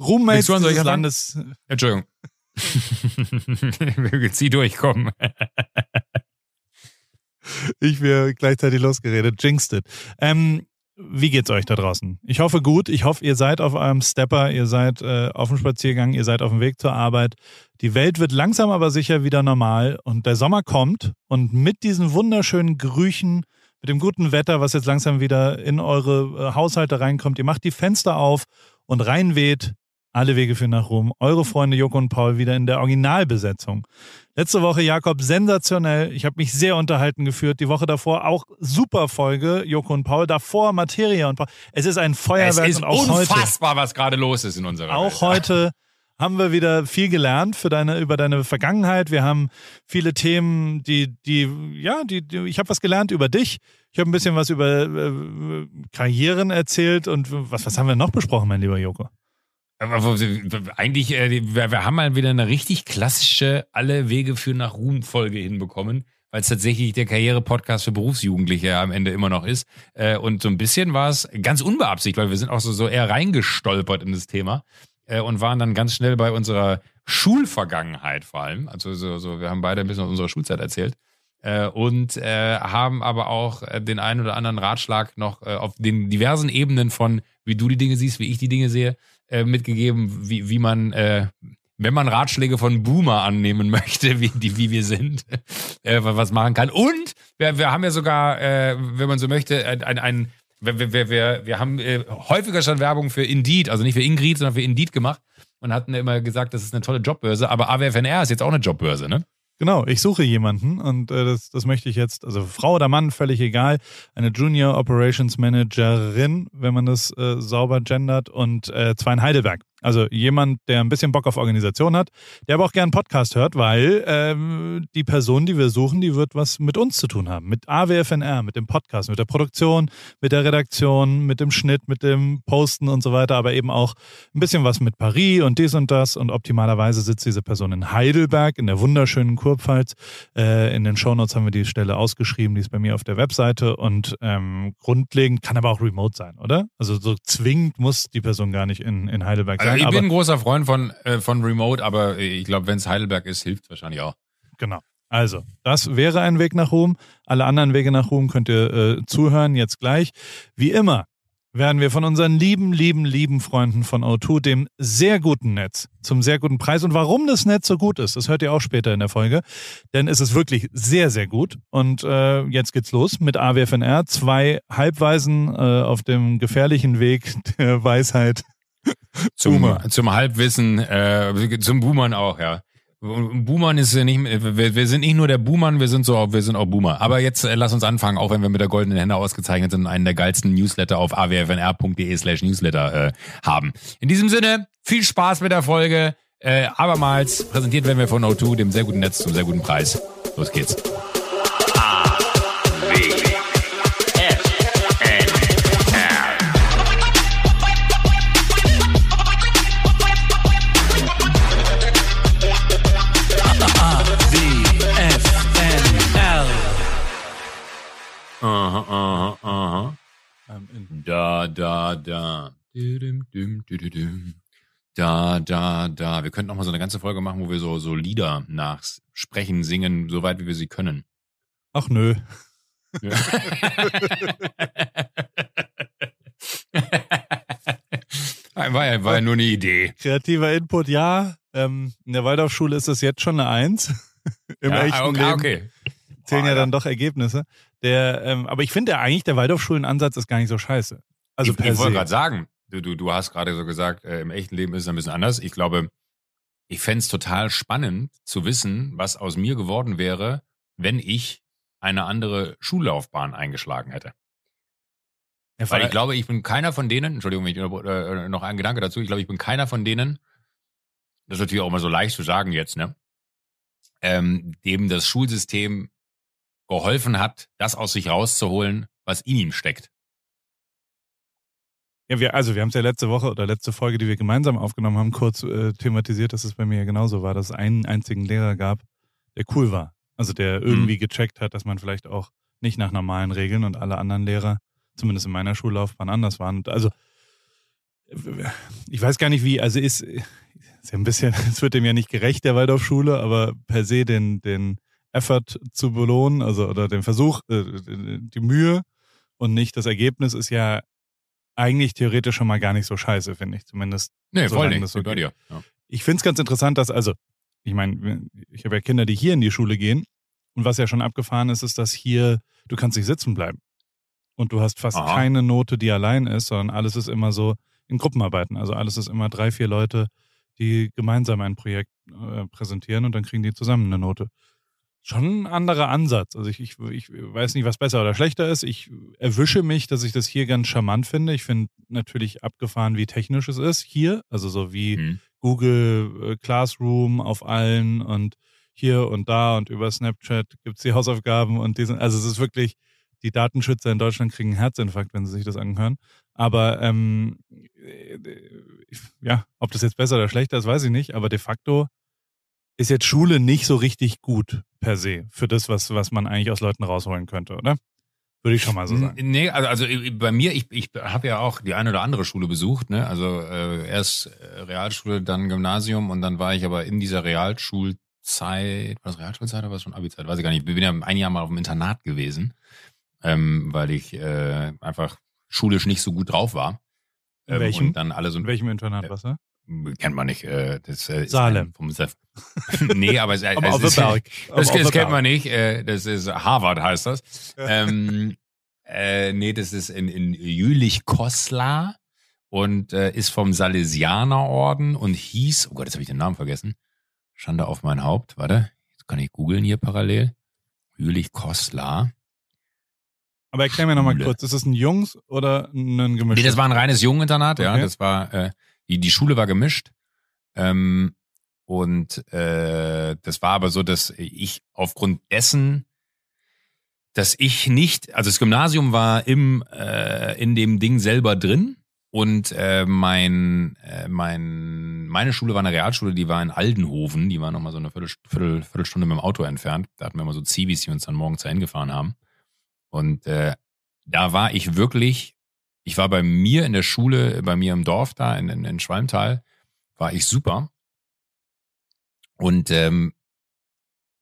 Roommates dieses anfangen? Landes. Entschuldigung. Zieh durchkommen. Ich wäre gleichzeitig losgeredet. Jinxed it. Ähm, wie geht's euch da draußen? Ich hoffe gut. Ich hoffe, ihr seid auf eurem Stepper, ihr seid äh, auf dem Spaziergang, ihr seid auf dem Weg zur Arbeit. Die Welt wird langsam aber sicher wieder normal und der Sommer kommt und mit diesen wunderschönen Gerüchen, mit dem guten Wetter, was jetzt langsam wieder in eure äh, Haushalte reinkommt, ihr macht die Fenster auf und reinweht. Alle Wege führen nach Rom. Eure Freunde Joko und Paul wieder in der Originalbesetzung. Letzte Woche Jakob sensationell. Ich habe mich sehr unterhalten geführt. Die Woche davor auch super Folge Joko und Paul. Davor Materia und Paul. Es ist ein Es Feuerwerk ist und auch heute. unfassbar, was gerade los ist in unserer Auch Welt. heute haben wir wieder viel gelernt für deine, über deine Vergangenheit. Wir haben viele Themen, die, die, ja, die, die ich habe was gelernt über dich. Ich habe ein bisschen was über äh, Karrieren erzählt und was, was haben wir noch besprochen, mein lieber Joko? Eigentlich, äh, wir, haben mal wieder eine richtig klassische Alle Wege für nach Ruhm Folge hinbekommen, weil es tatsächlich der Karriere-Podcast für Berufsjugendliche am Ende immer noch ist. Äh, Und so ein bisschen war es ganz unbeabsichtigt, weil wir sind auch so, so eher reingestolpert in das Thema äh, und waren dann ganz schnell bei unserer Schulvergangenheit vor allem. Also so, so, wir haben beide ein bisschen aus unserer Schulzeit erzählt. Äh, und haben aber auch den einen oder anderen Ratschlag noch auf den diversen Ebenen von, wie du die Dinge siehst, wie ich die Dinge sehe, äh, mitgegeben, wie, wie man, äh, wenn man Ratschläge von Boomer annehmen möchte, wie, die, wie wir sind, äh, was machen kann. Und wir, wir haben ja sogar, äh, wenn man so möchte, ein, ein, ein wir, wir, wir, wir, haben äh, häufiger schon Werbung für Indeed, also nicht für Ingrid, sondern für Indeed gemacht und hatten immer gesagt, das ist eine tolle Jobbörse, aber AWFNR ist jetzt auch eine Jobbörse, ne? Genau, ich suche jemanden und äh, das, das möchte ich jetzt, also Frau oder Mann, völlig egal, eine Junior Operations Managerin, wenn man das äh, sauber gendert und äh, zwar in Heidelberg. Also jemand, der ein bisschen Bock auf Organisation hat, der aber auch gern Podcast hört, weil ähm, die Person, die wir suchen, die wird was mit uns zu tun haben. Mit AWFNR, mit dem Podcast, mit der Produktion, mit der Redaktion, mit dem Schnitt, mit dem Posten und so weiter, aber eben auch ein bisschen was mit Paris und dies und das. Und optimalerweise sitzt diese Person in Heidelberg, in der wunderschönen Kurpfalz. Äh, in den Shownotes haben wir die Stelle ausgeschrieben, die ist bei mir auf der Webseite und ähm, grundlegend kann aber auch remote sein, oder? Also so zwingend muss die Person gar nicht in, in Heidelberg sein. Also ich bin ein großer Freund von, äh, von Remote, aber ich glaube, wenn es Heidelberg ist, hilft es wahrscheinlich auch. Genau. Also, das wäre ein Weg nach Ruhm. Alle anderen Wege nach Ruhm könnt ihr äh, zuhören, jetzt gleich. Wie immer werden wir von unseren lieben, lieben, lieben Freunden von O2, dem sehr guten Netz, zum sehr guten Preis. Und warum das Netz so gut ist, das hört ihr auch später in der Folge. Denn es ist wirklich sehr, sehr gut. Und äh, jetzt geht's los mit AWFNR. Zwei Halbweisen äh, auf dem gefährlichen Weg der Weisheit. Zum, Boomer. zum Halbwissen, äh, zum Boomern auch, ja. Boomern ist ja nicht, wir, wir sind nicht nur der Boomern, wir sind so, auch- wir sind auch Boomer. Aber jetzt äh, lass uns anfangen, auch wenn wir mit der goldenen Hände ausgezeichnet sind, und einen der geilsten Newsletter auf awfnr.de slash newsletter äh, haben. In diesem Sinne, viel Spaß mit der Folge. Äh, abermals präsentiert werden wir von O2, dem sehr guten Netz zum sehr guten Preis. Los geht's. Aha, aha, aha. Ähm, Da, da, da. Da, da, da. Wir könnten noch mal so eine ganze Folge machen, wo wir so, so Lieder nachsprechen, singen, so weit wie wir sie können. ach nö. Ja. war, ja, war ja nur eine Idee. Kreativer Input, ja. Ähm, in der Waldorfschule ist das jetzt schon eine Eins. Im ja, echten okay, Leben okay. zählen ja dann doch Ergebnisse. Der, ähm, aber ich finde ja eigentlich, der Waldorfschulenansatz ist gar nicht so scheiße. Also ich, ich wollte gerade sagen, du, du, du hast gerade so gesagt, äh, im echten Leben ist es ein bisschen anders. Ich glaube, ich fänd's total spannend zu wissen, was aus mir geworden wäre, wenn ich eine andere Schullaufbahn eingeschlagen hätte. Ja, Weil ich glaube, ich bin keiner von denen, Entschuldigung, ich, äh, noch ein Gedanke dazu, ich glaube, ich bin keiner von denen, das ist natürlich auch immer so leicht zu sagen jetzt, ne? Ähm, dem das Schulsystem geholfen hat, das aus sich rauszuholen, was in ihm steckt. Ja, wir, also wir haben es ja letzte Woche oder letzte Folge, die wir gemeinsam aufgenommen haben, kurz äh, thematisiert, dass es bei mir ja genauso war, dass es einen einzigen Lehrer gab, der cool war. Also der irgendwie Mhm. gecheckt hat, dass man vielleicht auch nicht nach normalen Regeln und alle anderen Lehrer, zumindest in meiner Schullaufbahn, anders waren. Und Also ich weiß gar nicht wie, also ist, ist ja ein bisschen, es wird dem ja nicht gerecht, der Waldorfschule, aber per se den, den Effort zu belohnen, also oder den Versuch, äh, die Mühe und nicht das Ergebnis ist ja eigentlich theoretisch schon mal gar nicht so scheiße, finde ich zumindest. Nee, voll nicht. das so bei dir. Ja. Ich finde es ganz interessant, dass, also, ich meine, ich habe ja Kinder, die hier in die Schule gehen. Und was ja schon abgefahren ist, ist, dass hier, du kannst nicht sitzen bleiben. Und du hast fast Aha. keine Note, die allein ist, sondern alles ist immer so in Gruppenarbeiten. Also alles ist immer drei, vier Leute, die gemeinsam ein Projekt äh, präsentieren und dann kriegen die zusammen eine Note. Schon ein anderer Ansatz. Also ich, ich, ich weiß nicht, was besser oder schlechter ist. Ich erwische mich, dass ich das hier ganz charmant finde. Ich finde natürlich abgefahren, wie technisch es ist hier. Also so wie Hm. Google äh, Classroom auf allen und hier und da und über Snapchat gibt's die Hausaufgaben und diesen, also es ist wirklich, die Datenschützer in Deutschland kriegen einen Herzinfarkt, wenn sie sich das anhören. Aber ähm, äh, ja, ob das jetzt besser oder schlechter ist, weiß ich nicht, aber de facto ist jetzt Schule nicht so richtig gut per se für das, was, was man eigentlich aus Leuten rausholen könnte, oder? Würde ich schon mal so sagen. Nee, also, also äh, bei mir, ich, ich habe ja auch die eine oder andere Schule besucht, ne? Also äh, erst äh, Realschule, dann Gymnasium und dann war ich aber in dieser Realschulzeit, war das Realschulzeit oder war das schon Abi-Zeit? Weiß ich gar nicht. Ich bin ja ein Jahr mal auf dem Internat gewesen, ähm, weil ich äh, einfach schulisch nicht so gut drauf war. Ähm, In welchem? Und dann alle so In welchem Internat warst du? Kennt man nicht. Äh, das, äh, ist Salem. Vom Sef nee, aber es, Am es ist. Am das, das kennt man nicht. Äh, das ist Harvard heißt das. ähm, äh, nee, das ist in, in Jülich-Koslar und äh, ist vom Salesianerorden und hieß, oh Gott, jetzt habe ich den Namen vergessen. Schande auf mein Haupt. Warte, jetzt kann ich googeln hier parallel. Jülich-Koslar. Aber erklär mir nochmal kurz, ist es ein Jungs- oder ein gemischtes? Nee, das war ein reines Jungeninternat, ja. Okay. Das war, äh, die, die Schule war gemischt. Ähm, und äh, das war aber so, dass ich aufgrund dessen, dass ich nicht, also das Gymnasium war im äh, in dem Ding selber drin und äh, mein äh, mein meine Schule war eine Realschule, die war in Aldenhoven, die war nochmal so eine Viertel, Viertel, Viertelstunde mit dem Auto entfernt. Da hatten wir immer so Zivis, die uns dann morgens dahin gefahren haben. Und äh, da war ich wirklich, ich war bei mir in der Schule, bei mir im Dorf da in, in, in Schwalmtal, war ich super. Und ähm,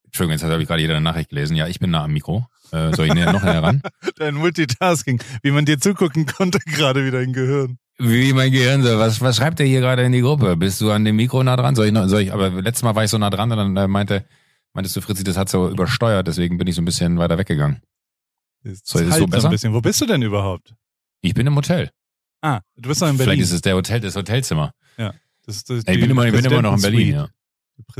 Entschuldigung, jetzt habe ich gerade jeder eine Nachricht gelesen. Ja, ich bin nah am Mikro. Äh, soll ich näher, noch näher ran? Dein Multitasking, wie man dir zugucken konnte, gerade wieder im Gehirn. Wie mein Gehirn so, was, was schreibt der hier gerade in die Gruppe? Bist du an dem Mikro nah dran? Soll ich noch, soll ich, aber letztes Mal war ich so nah dran und dann meinte, meintest du, Fritzi, das hat so übersteuert, deswegen bin ich so ein bisschen weiter weggegangen. Das So, ist es so halt besser? ein bisschen. Wo bist du denn überhaupt? Ich bin im Hotel. Ah, du bist noch in Vielleicht Berlin. ist es der Hotel, das Hotelzimmer. das ist, das ist Ja, ich bin immer, ich bin immer noch in Berlin, ja.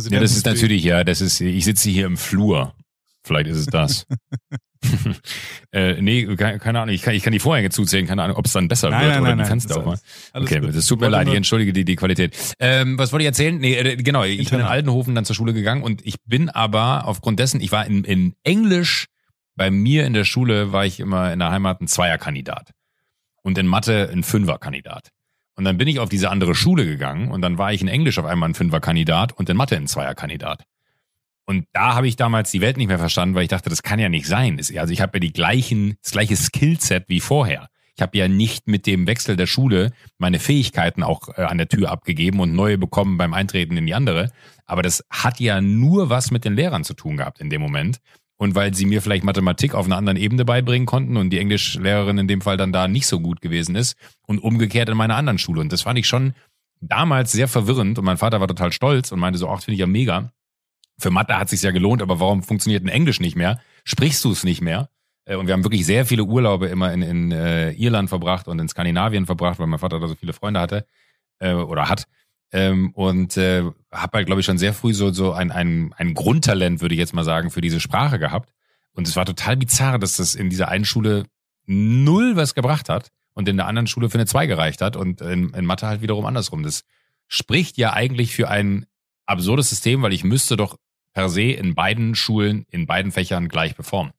Ja, das ist natürlich, ja, das ist, ich sitze hier im Flur. Vielleicht ist es das. äh, nee, keine, Ahnung, ich kann, ich kann die Vorhänge zuzählen, keine Ahnung, ob es dann besser Nein, wird nein, oder nein, die Fenster das aufmachen. Alles Okay, gut. das tut mir leid, ich entschuldige die, die Qualität. Ähm, was wollte ich erzählen? Nee, äh, genau, ich bin in Internat. Altenhofen dann zur Schule gegangen und ich bin aber aufgrund dessen, ich war in, in Englisch, bei mir in der Schule war ich immer in der Heimat ein Zweierkandidat und in Mathe ein Fünferkandidat. Und dann bin ich auf diese andere Schule gegangen und dann war ich in Englisch auf einmal ein Fünferkandidat und in Mathe ein Zweierkandidat. Und da habe ich damals die Welt nicht mehr verstanden, weil ich dachte, das kann ja nicht sein. Also ich habe ja die gleichen, das gleiche Skillset wie vorher. Ich habe ja nicht mit dem Wechsel der Schule meine Fähigkeiten auch äh, an der Tür abgegeben und neue bekommen beim Eintreten in die andere. Aber das hat ja nur was mit den Lehrern zu tun gehabt in dem Moment. Und weil sie mir vielleicht Mathematik auf einer anderen Ebene beibringen konnten und die Englischlehrerin in dem Fall dann da nicht so gut gewesen ist und umgekehrt in meiner anderen Schule. Und das fand ich schon damals sehr verwirrend und mein Vater war total stolz und meinte so, ach, finde ich ja mega. Für Mathe hat sich's ja gelohnt, aber warum funktioniert ein Englisch nicht mehr? Sprichst du es nicht mehr? Äh, Und wir haben wirklich sehr viele Urlaube immer in, in äh, Irland verbracht und in Skandinavien verbracht, weil mein Vater da so viele Freunde hatte äh, oder hat. Ähm, und äh, habe halt, glaube ich, schon sehr früh so, so ein, ein, ein Grundtalent, würde ich jetzt mal sagen, für diese Sprache gehabt. Und es war total bizarr, dass das in dieser einen Schule null was gebracht hat und in der anderen Schule für eine 2 gereicht hat und in, in Mathe halt wiederum andersrum. Das spricht ja eigentlich für ein absurdes System, weil ich müsste doch per se in beiden Schulen, in beiden Fächern gleich performen.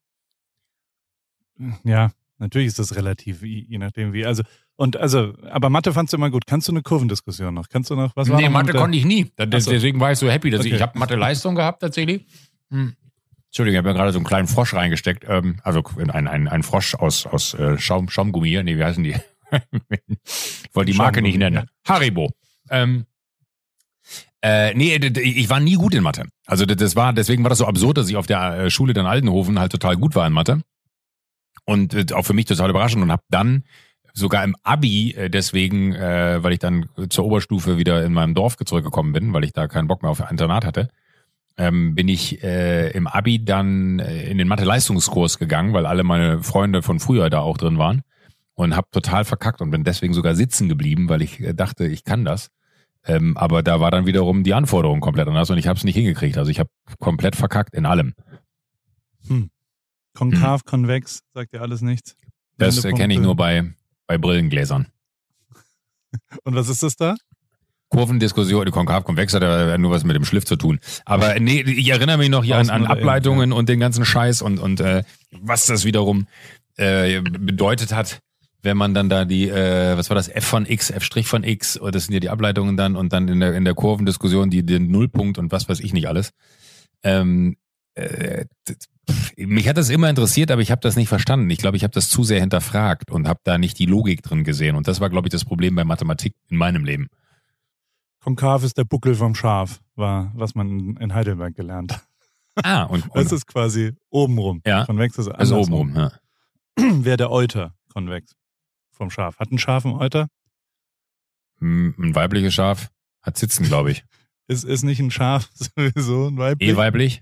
Ja, natürlich ist das relativ, je je nachdem wie. Also, und also, aber Mathe fandst du immer gut. Kannst du eine Kurvendiskussion noch? Kannst du noch, was war nee, Mathe der- konnte ich nie. Da- Ach so. Deswegen war ich so happy, dass ich, Okay. ich habe Mathe-Leistung gehabt tatsächlich. Hm. Entschuldigung, ich habe mir gerade so einen kleinen Frosch reingesteckt. Ähm, also ein, ein, ein, ein Frosch aus, aus äh, Schaum, Schaumgummi. Nee, wie heißen die? ich wollte die Marke nicht nennen. Haribo. Ähm, äh, nee, ich war nie gut in Mathe. Also das war, deswegen war das so absurd, dass ich auf der äh, Schule in Altenhofen halt total gut war in Mathe. Und äh, auch für mich total überraschend und habe dann sogar im Abi, äh, deswegen, äh, weil ich dann zur Oberstufe wieder in meinem Dorf zurückgekommen bin, weil ich da keinen Bock mehr auf ein Internat hatte, ähm, bin ich äh, im Abi dann äh, in den Mathe-Leistungskurs gegangen, weil alle meine Freunde von früher da auch drin waren und habe total verkackt und bin deswegen sogar sitzen geblieben, weil ich äh, dachte, ich kann das. Ähm, aber da war dann wiederum die Anforderung komplett anders und ich habe es nicht hingekriegt. Also ich habe komplett verkackt in allem. Hm. Konkav, konvex, sagt dir alles nichts. Das kenne ich nur bei, bei Brillengläsern. Und was ist das da? Kurvendiskussion, die konkav konvex hat ja nur was mit dem Schliff zu tun. Aber nee, ich erinnere mich noch hier an, an Ableitungen und den ganzen Scheiß und, und äh, was das wiederum äh, bedeutet hat, wenn man dann da die, äh, was war das, f von x, f' von x, das sind ja die Ableitungen dann und dann in der, in der Kurvendiskussion die, den Nullpunkt und was weiß ich nicht alles. Ähm, äh, mich hat das immer interessiert, aber ich habe das nicht verstanden. Ich glaube, ich habe das zu sehr hinterfragt und habe da nicht die Logik drin gesehen. Und das war, glaube ich, das Problem bei Mathematik in meinem Leben. Konkav ist der Buckel vom Schaf, war, was man in Heidelberg gelernt hat. Ah, und, und das ist quasi obenrum. Ja. Konvex ist also obenrum, ja. Wäre der Euter konvex vom Schaf. Hat ein Schaf einen Euter? Hm, ein weibliches Schaf hat Sitzen, glaube ich. ist, ist nicht ein Schaf sowieso ein weiblich? Eh weiblich?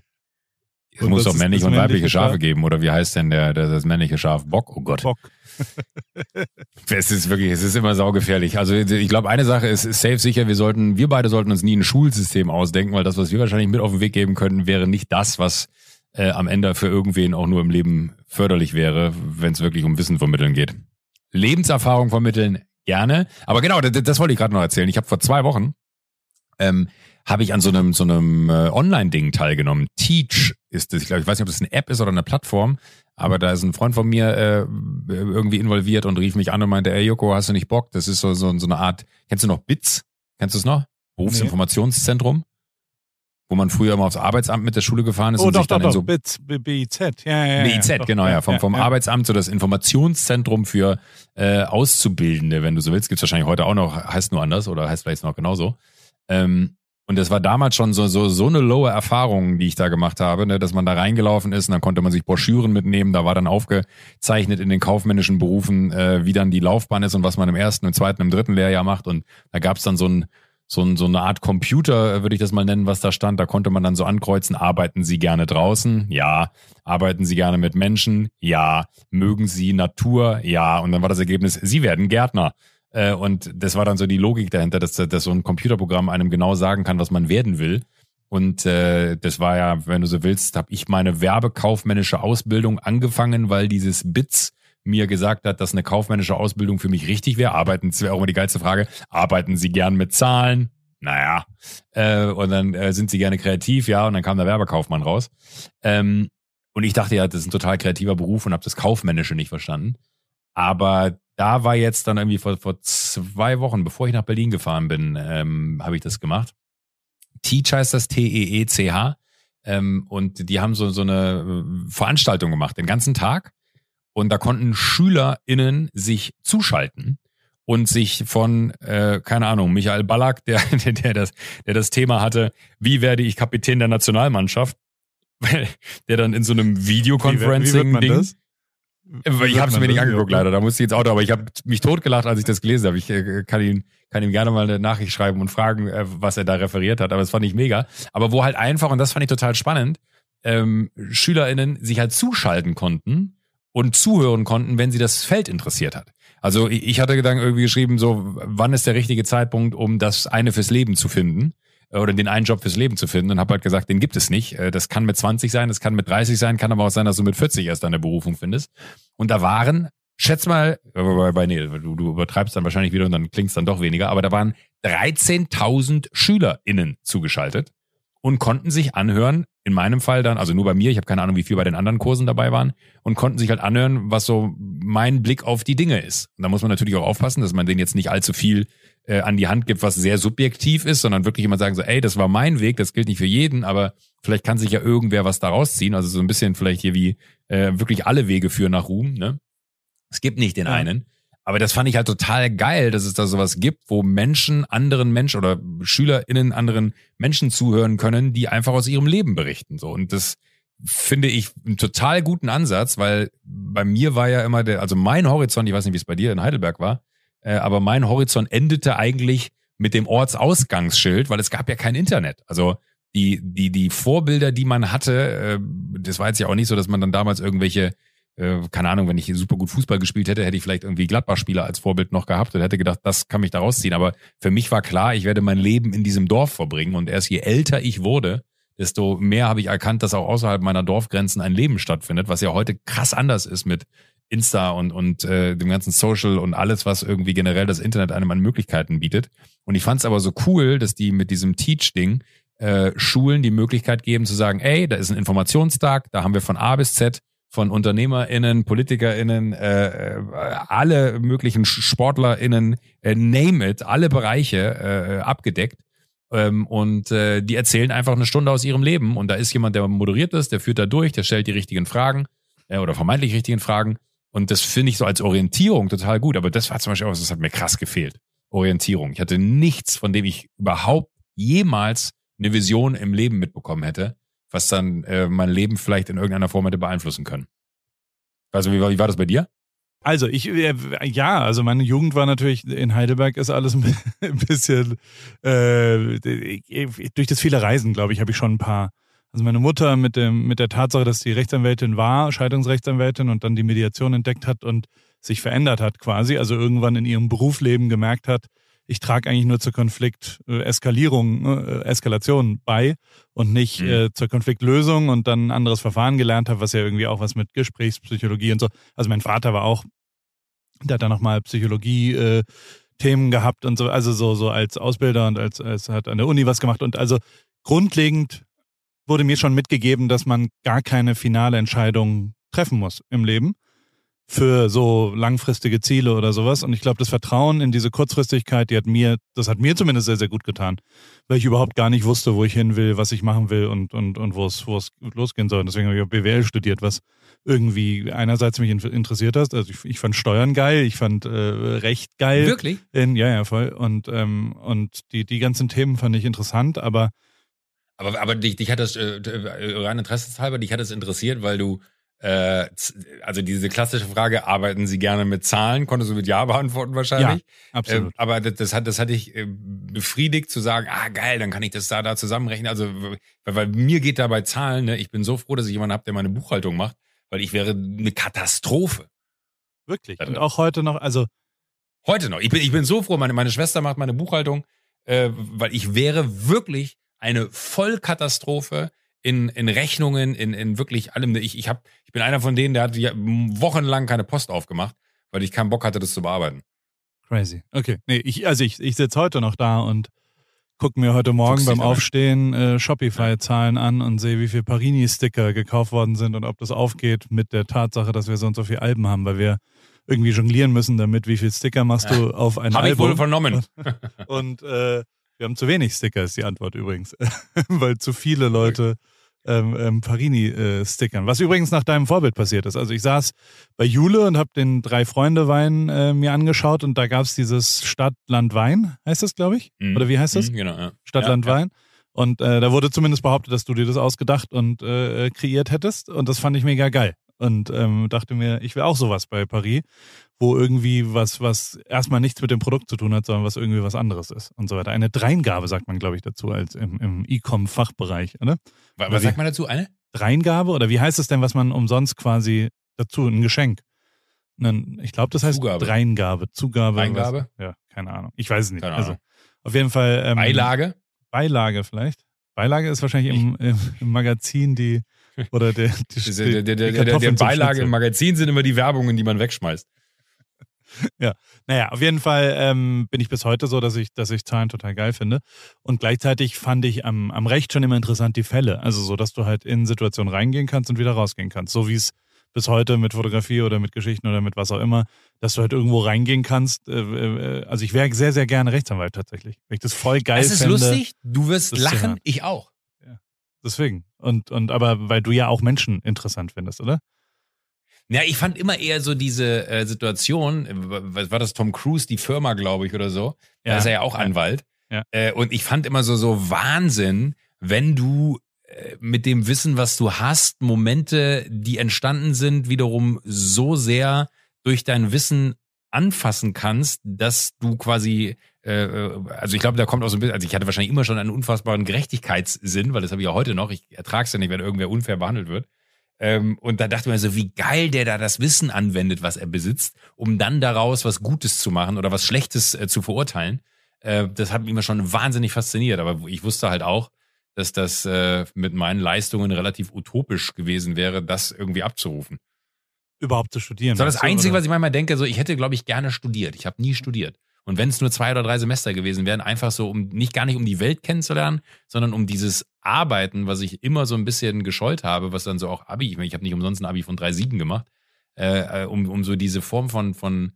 Es und muss doch männliche und weibliche Schafe Schaf? geben, oder wie heißt denn der, der, das männliche Schaf? Bock? Oh Gott. Bock. es ist wirklich, es ist immer saugefährlich. Also ich glaube, eine Sache ist, ist safe sicher, wir sollten, wir beide sollten uns nie ein Schulsystem ausdenken, weil das, was wir wahrscheinlich mit auf den Weg geben können, wäre nicht das, was äh, am Ende für irgendwen auch nur im Leben förderlich wäre, wenn es wirklich um Wissen vermitteln geht. Lebenserfahrung vermitteln gerne. Aber genau, das, das wollte ich gerade noch erzählen. Ich habe vor zwei Wochen ähm, habe ich an so einem so einem äh, Online-Ding teilgenommen. Teach ist es. Ich glaube, ich weiß nicht, ob das eine App ist oder eine Plattform, aber da ist ein Freund von mir äh, irgendwie involviert und rief mich an und meinte, ey Joko, hast du nicht Bock? Das ist so, so, so eine Art, kennst du noch BITS? Kennst du es noch? Berufsinformationszentrum? Wo man früher immer aufs Arbeitsamt mit der Schule gefahren ist oh, und doch, sich dann doch, in so BITS, BIZ, ja, ja, ja. BIZ, doch, genau, ja, vom, ja, vom ja. Arbeitsamt so das Informationszentrum für äh, Auszubildende, wenn du so willst, gibt's wahrscheinlich heute auch noch, heißt nur anders oder heißt vielleicht noch genauso. Ähm, und das war damals schon so, so, so eine lowe Erfahrung, die ich da gemacht habe, ne, dass man da reingelaufen ist und dann konnte man sich Broschüren mitnehmen. Da war dann aufgezeichnet in den kaufmännischen Berufen, äh, wie dann die Laufbahn ist und was man im ersten, im zweiten, im dritten Lehrjahr macht. Und da gab's dann so ein, so, ein, so eine Art Computer, würde ich das mal nennen, was da stand. Da konnte man dann so ankreuzen, arbeiten Sie gerne draußen? Ja. Arbeiten Sie gerne mit Menschen? Ja. Mögen Sie Natur? Ja. Und dann war das Ergebnis, Sie werden Gärtner. Äh, und das war dann so die Logik dahinter, dass, dass so ein Computerprogramm einem genau sagen kann, was man werden will. Und äh, das war ja, wenn du so willst, habe ich meine werbekaufmännische Ausbildung angefangen, weil dieses BITS mir gesagt hat, dass eine kaufmännische Ausbildung für mich richtig wäre. Arbeiten, das wäre auch immer die geilste Frage, arbeiten Sie gern mit Zahlen? Naja. Äh, und dann äh, sind Sie gerne kreativ, ja, und dann kam der Werbekaufmann raus. Ähm, und ich dachte ja, das ist ein total kreativer Beruf und habe das Kaufmännische nicht verstanden. Aber da war jetzt dann irgendwie vor, vor zwei Wochen, bevor ich nach Berlin gefahren bin, ähm, habe ich das gemacht. Teach heißt das T-E-E-C-H. Ähm, und die haben so, so eine äh, Veranstaltung gemacht, den ganzen Tag. Und da konnten SchülerInnen sich zuschalten und sich von, äh, keine Ahnung, Michael Ballack, der, der, der, das, der das Thema hatte, wie werde ich Kapitän der Nationalmannschaft, der dann in so einem Videoconferencing-Ding ich habe es mir nicht angeguckt, leider. Da musste ich ins Auto, aber ich habe mich totgelacht, als ich das gelesen habe. Ich äh, kann ihm, kann ihm gerne mal eine Nachricht schreiben und fragen, äh, was er da referiert hat. Aber das fand ich mega. Aber wo halt einfach, und das fand ich total spannend, ähm, SchülerInnen sich halt zuschalten konnten und zuhören konnten, wenn sie das Feld interessiert hat. Also ich hatte Gedanken irgendwie geschrieben, so, wann ist der richtige Zeitpunkt, um das eine fürs Leben zu finden? Äh, oder den einen Job fürs Leben zu finden und habe halt gesagt, den gibt es nicht. Äh, das kann mit 20 sein, das kann mit 30 sein, kann aber auch sein, dass du mit 40 erst deine Berufung findest. Und da waren, schätz mal, bei, nee, du, du übertreibst dann wahrscheinlich wieder und dann klingt dann doch weniger, aber da waren 13.000 SchülerInnen zugeschaltet und konnten sich anhören, in meinem Fall dann, also nur bei mir, ich habe keine Ahnung, wie viel bei den anderen Kursen dabei waren, und konnten sich halt anhören, was so mein Blick auf die Dinge ist. Und da muss man natürlich auch aufpassen, dass man denen jetzt nicht allzu viel äh, an die Hand gibt, was sehr subjektiv ist, sondern wirklich immer sagen so, ey, das war mein Weg, das gilt nicht für jeden, aber vielleicht kann sich ja irgendwer was daraus ziehen. Also so ein bisschen vielleicht hier wie äh, wirklich alle Wege führen nach Ruhm. Ne? Es gibt nicht den einen. Aber das fand ich halt total geil, dass es da sowas gibt, wo Menschen anderen Menschen oder SchülerInnen anderen Menschen zuhören können, die einfach aus ihrem Leben berichten. So. Und das finde ich einen total guten Ansatz, weil bei mir war ja immer der, also mein Horizont, ich weiß nicht, wie es bei dir in Heidelberg war, äh, aber mein Horizont endete eigentlich mit dem Ortsausgangsschild, weil es gab ja kein Internet. Also die, die, die Vorbilder, die man hatte, äh, das war jetzt ja auch nicht so, dass man dann damals irgendwelche äh, keine Ahnung, wenn ich super gut Fußball gespielt hätte, hätte ich vielleicht irgendwie Gladbach-Spieler als Vorbild noch gehabt und hätte gedacht, das kann mich da rausziehen. Aber für mich war klar, ich werde mein Leben in diesem Dorf verbringen und erst je älter ich wurde, desto mehr habe ich erkannt, dass auch außerhalb meiner Dorfgrenzen ein Leben stattfindet, was ja heute krass anders ist mit Insta und, und äh, dem ganzen Social und alles, was irgendwie generell das Internet einem an Möglichkeiten bietet. Und ich fand es aber so cool, dass die mit diesem Teach-Ding äh, Schulen die Möglichkeit geben zu sagen, ey, da ist ein Informationstag, da haben wir von A bis Z von UnternehmerInnen, PolitikerInnen, äh, äh, alle möglichen SportlerInnen, äh, name it, alle Bereiche äh, abgedeckt. Ähm, und äh, die erzählen einfach eine Stunde aus ihrem Leben. Und da ist jemand, der moderiert ist, der führt da durch, der stellt die richtigen Fragen äh, oder vermeintlich richtigen Fragen. Und das finde ich so als Orientierung total gut. Aber das war zum Beispiel auch, das hat mir krass gefehlt. Orientierung. Ich hatte nichts, von dem ich überhaupt jemals eine Vision im Leben mitbekommen hätte was dann äh, mein Leben vielleicht in irgendeiner Form hätte beeinflussen können. Also wie war, wie war das bei dir? Also ich, äh, ja, also meine Jugend war natürlich in Heidelberg ist alles ein bisschen äh, durch das viele Reisen, glaube ich, habe ich schon ein paar. Also meine Mutter mit dem mit der Tatsache, dass sie Rechtsanwältin war, Scheidungsrechtsanwältin und dann die Mediation entdeckt hat und sich verändert hat quasi, also irgendwann in ihrem Berufsleben gemerkt hat, ich trage eigentlich nur zur Konflikteskalierung, äh, Eskalation bei und nicht mhm. äh, zur Konfliktlösung und dann ein anderes Verfahren gelernt habe, was ja irgendwie auch was mit Gesprächspsychologie und so. Also mein Vater war auch, der hat da nochmal Psychologie äh, Themen gehabt und so, also so, so als Ausbilder und als, als hat an der Uni was gemacht und also grundlegend wurde mir schon mitgegeben, dass man gar keine finale Entscheidung treffen muss im Leben für so langfristige Ziele oder sowas. Und ich glaube, das Vertrauen in diese Kurzfristigkeit, die hat mir, das hat mir zumindest sehr, sehr gut getan, weil ich überhaupt gar nicht wusste, wo ich hin will, was ich machen will und, und, und wo es, wo es losgehen soll. Und deswegen habe ich auch BWL studiert, was irgendwie einerseits mich interessiert hat. Also ich, ich fand Steuern geil, ich fand äh, Recht geil. Wirklich? In, ja, ja, voll. Und, ähm, und die, die ganzen Themen fand ich interessant, aber aber, aber dich, dich hat das, äh, rein interessenshalber, dich hat das interessiert, weil du äh, also diese klassische Frage, arbeiten Sie gerne mit Zahlen? Konntest du mit Ja beantworten wahrscheinlich. Ja, absolut. Äh, aber das, das, hat, das hatte ich äh, befriedigt zu sagen, ah geil, dann kann ich das da, da zusammenrechnen. Also, weil, weil mir geht da bei Zahlen, ne, ich bin so froh, dass ich jemanden habe, der meine Buchhaltung macht, weil ich wäre eine Katastrophe. Wirklich. Und auch heute noch, also. Heute noch. Ich bin, ich bin so froh, meine, meine Schwester macht meine Buchhaltung, äh, weil ich wäre wirklich eine Vollkatastrophe in, in Rechnungen, in, in wirklich allem. Ich, ich, hab, ich bin einer von denen, der hat wochenlang keine Post aufgemacht, weil ich keinen Bock hatte, das zu bearbeiten. Crazy. Okay. Nee, ich, also ich, ich sitze heute noch da und gucke mir heute Morgen beim Aufstehen äh, Shopify-Zahlen an und sehe, wie viele Parini-Sticker gekauft worden sind und ob das aufgeht mit der Tatsache, dass wir so und so viele Alben haben, weil wir irgendwie jonglieren müssen damit, wie viele Sticker machst du auf ein Hab Album. Habe ich wohl vernommen. Und, äh, wir haben zu wenig Sticker, ist die Antwort übrigens. weil zu viele Leute ähm, ähm, Parini-Stickern. Was übrigens nach deinem Vorbild passiert ist. Also ich saß bei Jule und habe den Drei-Freunde-Wein äh, mir angeschaut und da gab es dieses Stadt-Land-Wein, heißt das, glaube ich? Mhm. Oder wie heißt das? Mhm, genau, ja. Stadt-Land-Wein. Ja. Und äh, da wurde zumindest behauptet, dass du dir das ausgedacht und äh, kreiert hättest. Und das fand ich mega geil. Und ähm, dachte mir, ich will auch sowas bei Paris wo irgendwie was, was erstmal nichts mit dem Produkt zu tun hat, sondern was irgendwie was anderes ist und so weiter. Eine Dreingabe sagt man, glaube ich, dazu als im, im E-Com-Fachbereich, oder? Was, was sagt man dazu? Eine? Dreingabe oder wie heißt es denn, was man umsonst quasi dazu, ein Geschenk? ich glaube, das heißt Zugabe. Dreingabe, Zugabe. Dreingabe? Was, ja, keine Ahnung. Ich weiß es nicht. Also, auf jeden Fall. Ähm, Beilage? Beilage vielleicht. Beilage ist wahrscheinlich im, im Magazin die oder der, die, die, der, der, der, der, der Beilage im Magazin sind immer die Werbungen, die man wegschmeißt. ja, naja, auf jeden Fall ähm, bin ich bis heute so, dass ich, dass ich Zahlen total geil finde. Und gleichzeitig fand ich am, am Recht schon immer interessant die Fälle. Also so, dass du halt in Situationen reingehen kannst und wieder rausgehen kannst. So wie es bis heute mit Fotografie oder mit Geschichten oder mit was auch immer, dass du halt irgendwo reingehen kannst. Äh, äh, also ich wäre sehr, sehr gerne Rechtsanwalt tatsächlich. Ich das voll geil finde. Das ist fände, lustig, du wirst lachen, ich auch. Deswegen. Und, und aber weil du ja auch Menschen interessant findest, oder? Ja, ich fand immer eher so diese äh, Situation, äh, war das, Tom Cruise, die Firma, glaube ich, oder so. Ja. Da ist er ja auch Anwalt. Ja. Äh, und ich fand immer so, so Wahnsinn, wenn du äh, mit dem Wissen, was du hast, Momente, die entstanden sind, wiederum so sehr durch dein Wissen anfassen kannst, dass du quasi, also ich glaube, da kommt auch so ein bisschen, also ich hatte wahrscheinlich immer schon einen unfassbaren Gerechtigkeitssinn, weil das habe ich ja heute noch. Ich ertrage es ja nicht, wenn irgendwer unfair behandelt wird. Ähm, und da dachte man so, wie geil der da das Wissen anwendet, was er besitzt, um dann daraus was Gutes zu machen oder was Schlechtes äh, zu verurteilen. Äh, das hat mich immer schon wahnsinnig fasziniert. Aber ich wusste halt auch, dass das äh, mit meinen Leistungen relativ utopisch gewesen wäre, das irgendwie abzurufen. Überhaupt zu studieren. Das war das Einzige, oder? was ich manchmal denke, so ich hätte, glaube ich, gerne studiert. Ich habe nie studiert. Und wenn es nur zwei oder drei Semester gewesen wären, einfach so, um nicht gar nicht um die Welt kennenzulernen, sondern um dieses Arbeiten, was ich immer so ein bisschen gescheut habe, was dann so auch Abi, ich meine, ich habe nicht umsonst ein Abi von 3,7 gemacht, äh, äh, um, um so diese Form von, von,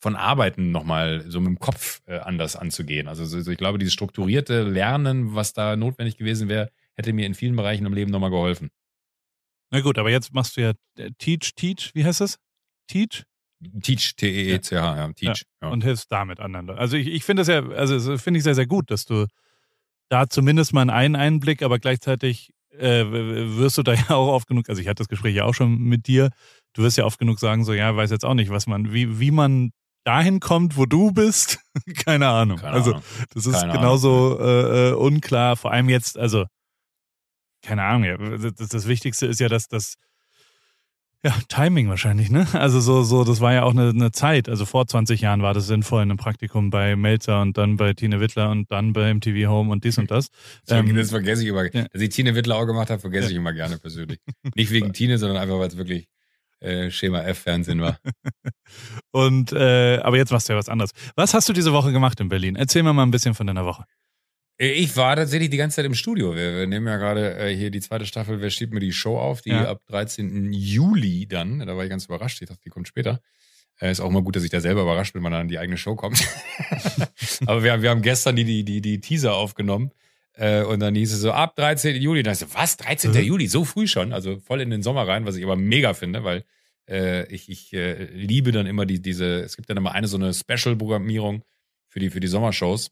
von Arbeiten nochmal so mit dem Kopf äh, anders anzugehen. Also so, ich glaube, dieses strukturierte Lernen, was da notwendig gewesen wäre, hätte mir in vielen Bereichen im Leben nochmal geholfen. Na gut, aber jetzt machst du ja äh, Teach, Teach, wie heißt das? Teach? Teach, T-E-E-C-H, ja, Teach. Ja. Und hilfst damit anderen. Also ich, ich finde das ja, also finde ich sehr, sehr gut, dass du da zumindest mal einen Einblick, aber gleichzeitig äh, wirst du da ja auch oft genug, also ich hatte das Gespräch ja auch schon mit dir, du wirst ja oft genug sagen, so ja, weiß jetzt auch nicht, was man, wie, wie man dahin kommt, wo du bist, keine Ahnung. Keine also das ist keine genauso äh, äh, unklar, vor allem jetzt, also keine Ahnung, ja, das, das Wichtigste ist ja, dass das ja, Timing wahrscheinlich, ne? Also so, so, das war ja auch eine, eine Zeit. Also vor 20 Jahren war das sinnvoll in einem Praktikum bei Melzer und dann bei Tine Wittler und dann bei MTV Home und dies und das. das, ähm, das vergesse ich immer. Ja. Dass ich Tine Wittler auch gemacht habe, vergesse ja. ich immer gerne persönlich. Nicht wegen Tine, sondern einfach, weil es wirklich äh, Schema F-Fernsehen war. und äh, aber jetzt machst du ja was anderes. Was hast du diese Woche gemacht in Berlin? Erzähl mir mal ein bisschen von deiner Woche. Ich war tatsächlich die ganze Zeit im Studio. Wir, wir nehmen ja gerade äh, hier die zweite Staffel, wer steht mir die Show auf, die ja. ab 13. Juli dann, da war ich ganz überrascht, ich dachte, die kommt später. Äh, ist auch mal gut, dass ich da selber überrascht bin, wenn man dann an die eigene Show kommt. Aber wir, wir haben gestern die, die, die, die Teaser aufgenommen. Äh, und dann hieß es so, ab 13. Juli. Da ich so, was? 13. Mhm. Juli? So früh schon? Also voll in den Sommer rein, was ich aber mega finde, weil äh, ich, ich äh, liebe dann immer die, diese, es gibt dann immer eine so eine Special-Programmierung für die, für die Sommershows.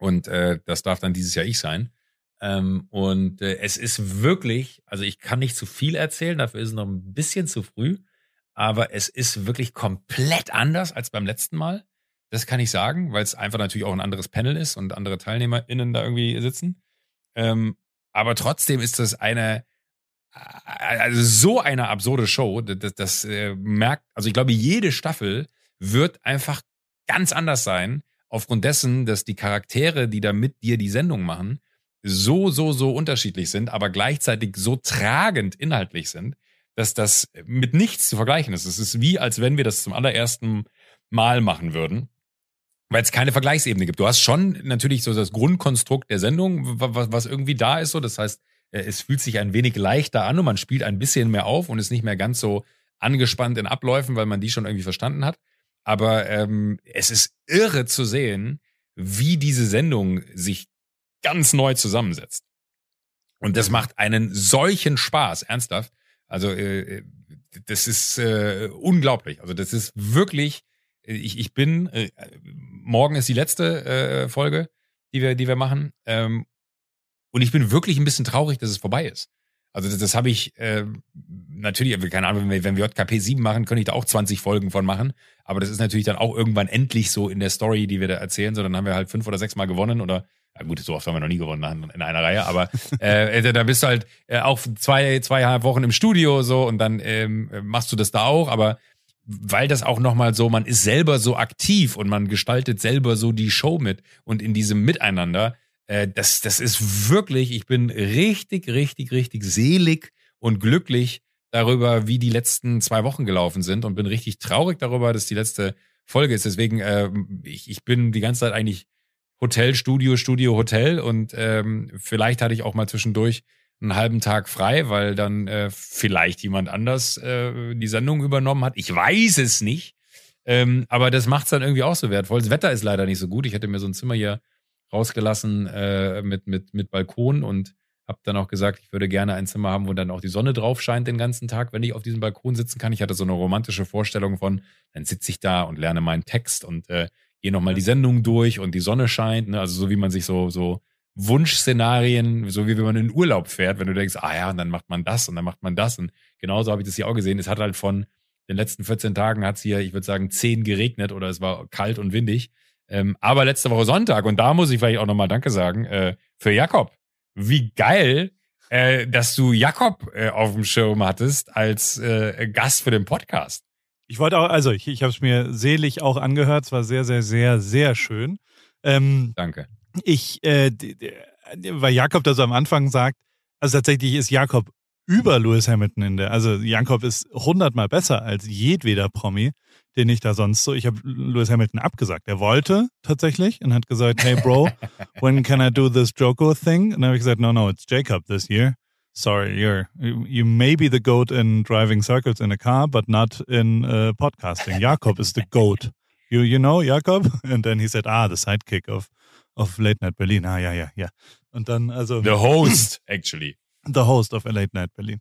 Und äh, das darf dann dieses Jahr ich sein. Ähm, und äh, es ist wirklich, also ich kann nicht zu viel erzählen, dafür ist es noch ein bisschen zu früh, aber es ist wirklich komplett anders als beim letzten Mal. Das kann ich sagen, weil es einfach natürlich auch ein anderes Panel ist und andere TeilnehmerInnen da irgendwie sitzen. Ähm, aber trotzdem ist das eine, äh, also so eine absurde Show, das, das äh, merkt, also ich glaube, jede Staffel wird einfach ganz anders sein aufgrund dessen, dass die Charaktere, die da mit dir die Sendung machen, so, so, so unterschiedlich sind, aber gleichzeitig so tragend inhaltlich sind, dass das mit nichts zu vergleichen ist. Es ist wie, als wenn wir das zum allerersten Mal machen würden, weil es keine Vergleichsebene gibt. Du hast schon natürlich so das Grundkonstrukt der Sendung, was irgendwie da ist, so. Das heißt, äh, es fühlt sich ein wenig leichter an und man spielt ein bisschen mehr auf und ist nicht mehr ganz so angespannt in Abläufen, weil man die schon irgendwie verstanden hat. Aber ähm, es ist irre zu sehen, wie diese Sendung sich ganz neu zusammensetzt. Und das macht einen solchen Spaß, ernsthaft. Also äh, äh das ist äh, unglaublich. Also das ist wirklich. Äh, ich, ich bin. Äh, morgen ist die letzte äh, Folge, die wir, die wir machen. Ähm, und ich bin wirklich ein bisschen traurig, dass es vorbei ist. Also das, das habe ich äh, natürlich, keine Ahnung, wenn wir, wenn wir JKP 7 machen, könnte ich da auch 20 Folgen von machen. Aber das ist natürlich dann auch irgendwann endlich so in der Story, die wir da erzählen. So, dann haben wir halt fünf oder sechs Mal gewonnen oder ja gut, so oft haben wir noch nie gewonnen in einer Reihe, aber äh, äh, da bist du halt äh, auch zwei, zweieinhalb Wochen im Studio so und dann ähm, machst du das da auch, aber weil das auch nochmal so, man ist selber so aktiv und man gestaltet selber so die Show mit und in diesem Miteinander, äh, das, das ist wirklich, ich bin richtig, richtig, richtig selig und glücklich darüber, wie die letzten zwei Wochen gelaufen sind und bin richtig traurig darüber, dass die letzte Folge ist. Deswegen, äh, ich, ich bin die ganze Zeit eigentlich Hotel, Studio, Studio, Hotel und ähm, vielleicht hatte ich auch mal zwischendurch einen halben Tag frei, weil dann äh, vielleicht jemand anders äh, die Sendung übernommen hat. Ich weiß es nicht. Ähm, aber das macht es dann irgendwie auch so wertvoll. Das Wetter ist leider nicht so gut. Ich hätte mir so ein Zimmer hier rausgelassen äh, mit, mit, mit Balkon und Hab dann auch gesagt, ich würde gerne ein Zimmer haben, wo dann auch die Sonne drauf scheint den ganzen Tag, wenn ich auf diesem Balkon sitzen kann. Ich hatte so eine romantische Vorstellung von, dann sitze ich da und lerne meinen Text und äh, gehe nochmal die Sendung durch und die Sonne scheint. Ne? Also so wie man sich so, so Wunschszenarien, so wie wenn man in Urlaub fährt, wenn du denkst, ah ja, und dann macht man das und dann macht man das. Und genauso habe ich das hier auch gesehen. Es hat halt von den letzten 14 Tagen hat es hier, ich würde sagen, 10 geregnet oder es war kalt und windig. Ähm, aber letzte Woche Sonntag, und da muss ich vielleicht auch nochmal Danke sagen, äh, für Jakob wie geil, äh, dass du Jakob äh, auf dem Schirm hattest als äh, Gast für den Podcast. Ich wollte auch, also ich, ich habe es mir selig auch angehört. Es war sehr, sehr, sehr, sehr schön. Ähm, Danke. Ich, äh, weil Jakob da so am Anfang sagt, also tatsächlich ist Jakob über Lewis Hamilton in der, also Jakob ist hundertmal besser als jedweder Promi den ich da sonst so. Ich habe Lewis Hamilton abgesagt. Er wollte tatsächlich und hat gesagt, hey Bro, when can I do this Joko thing? Und dann habe ich gesagt, no, no, it's Jacob this year. Sorry, you're you may be the goat in driving circles in a car, but not in uh, podcasting. Jakob is the goat. You you know Jakob? And then he said, ah, the sidekick of of Late Night Berlin. Ah, ja, ja, ja. Und dann also the host actually. The host of Late Night Berlin.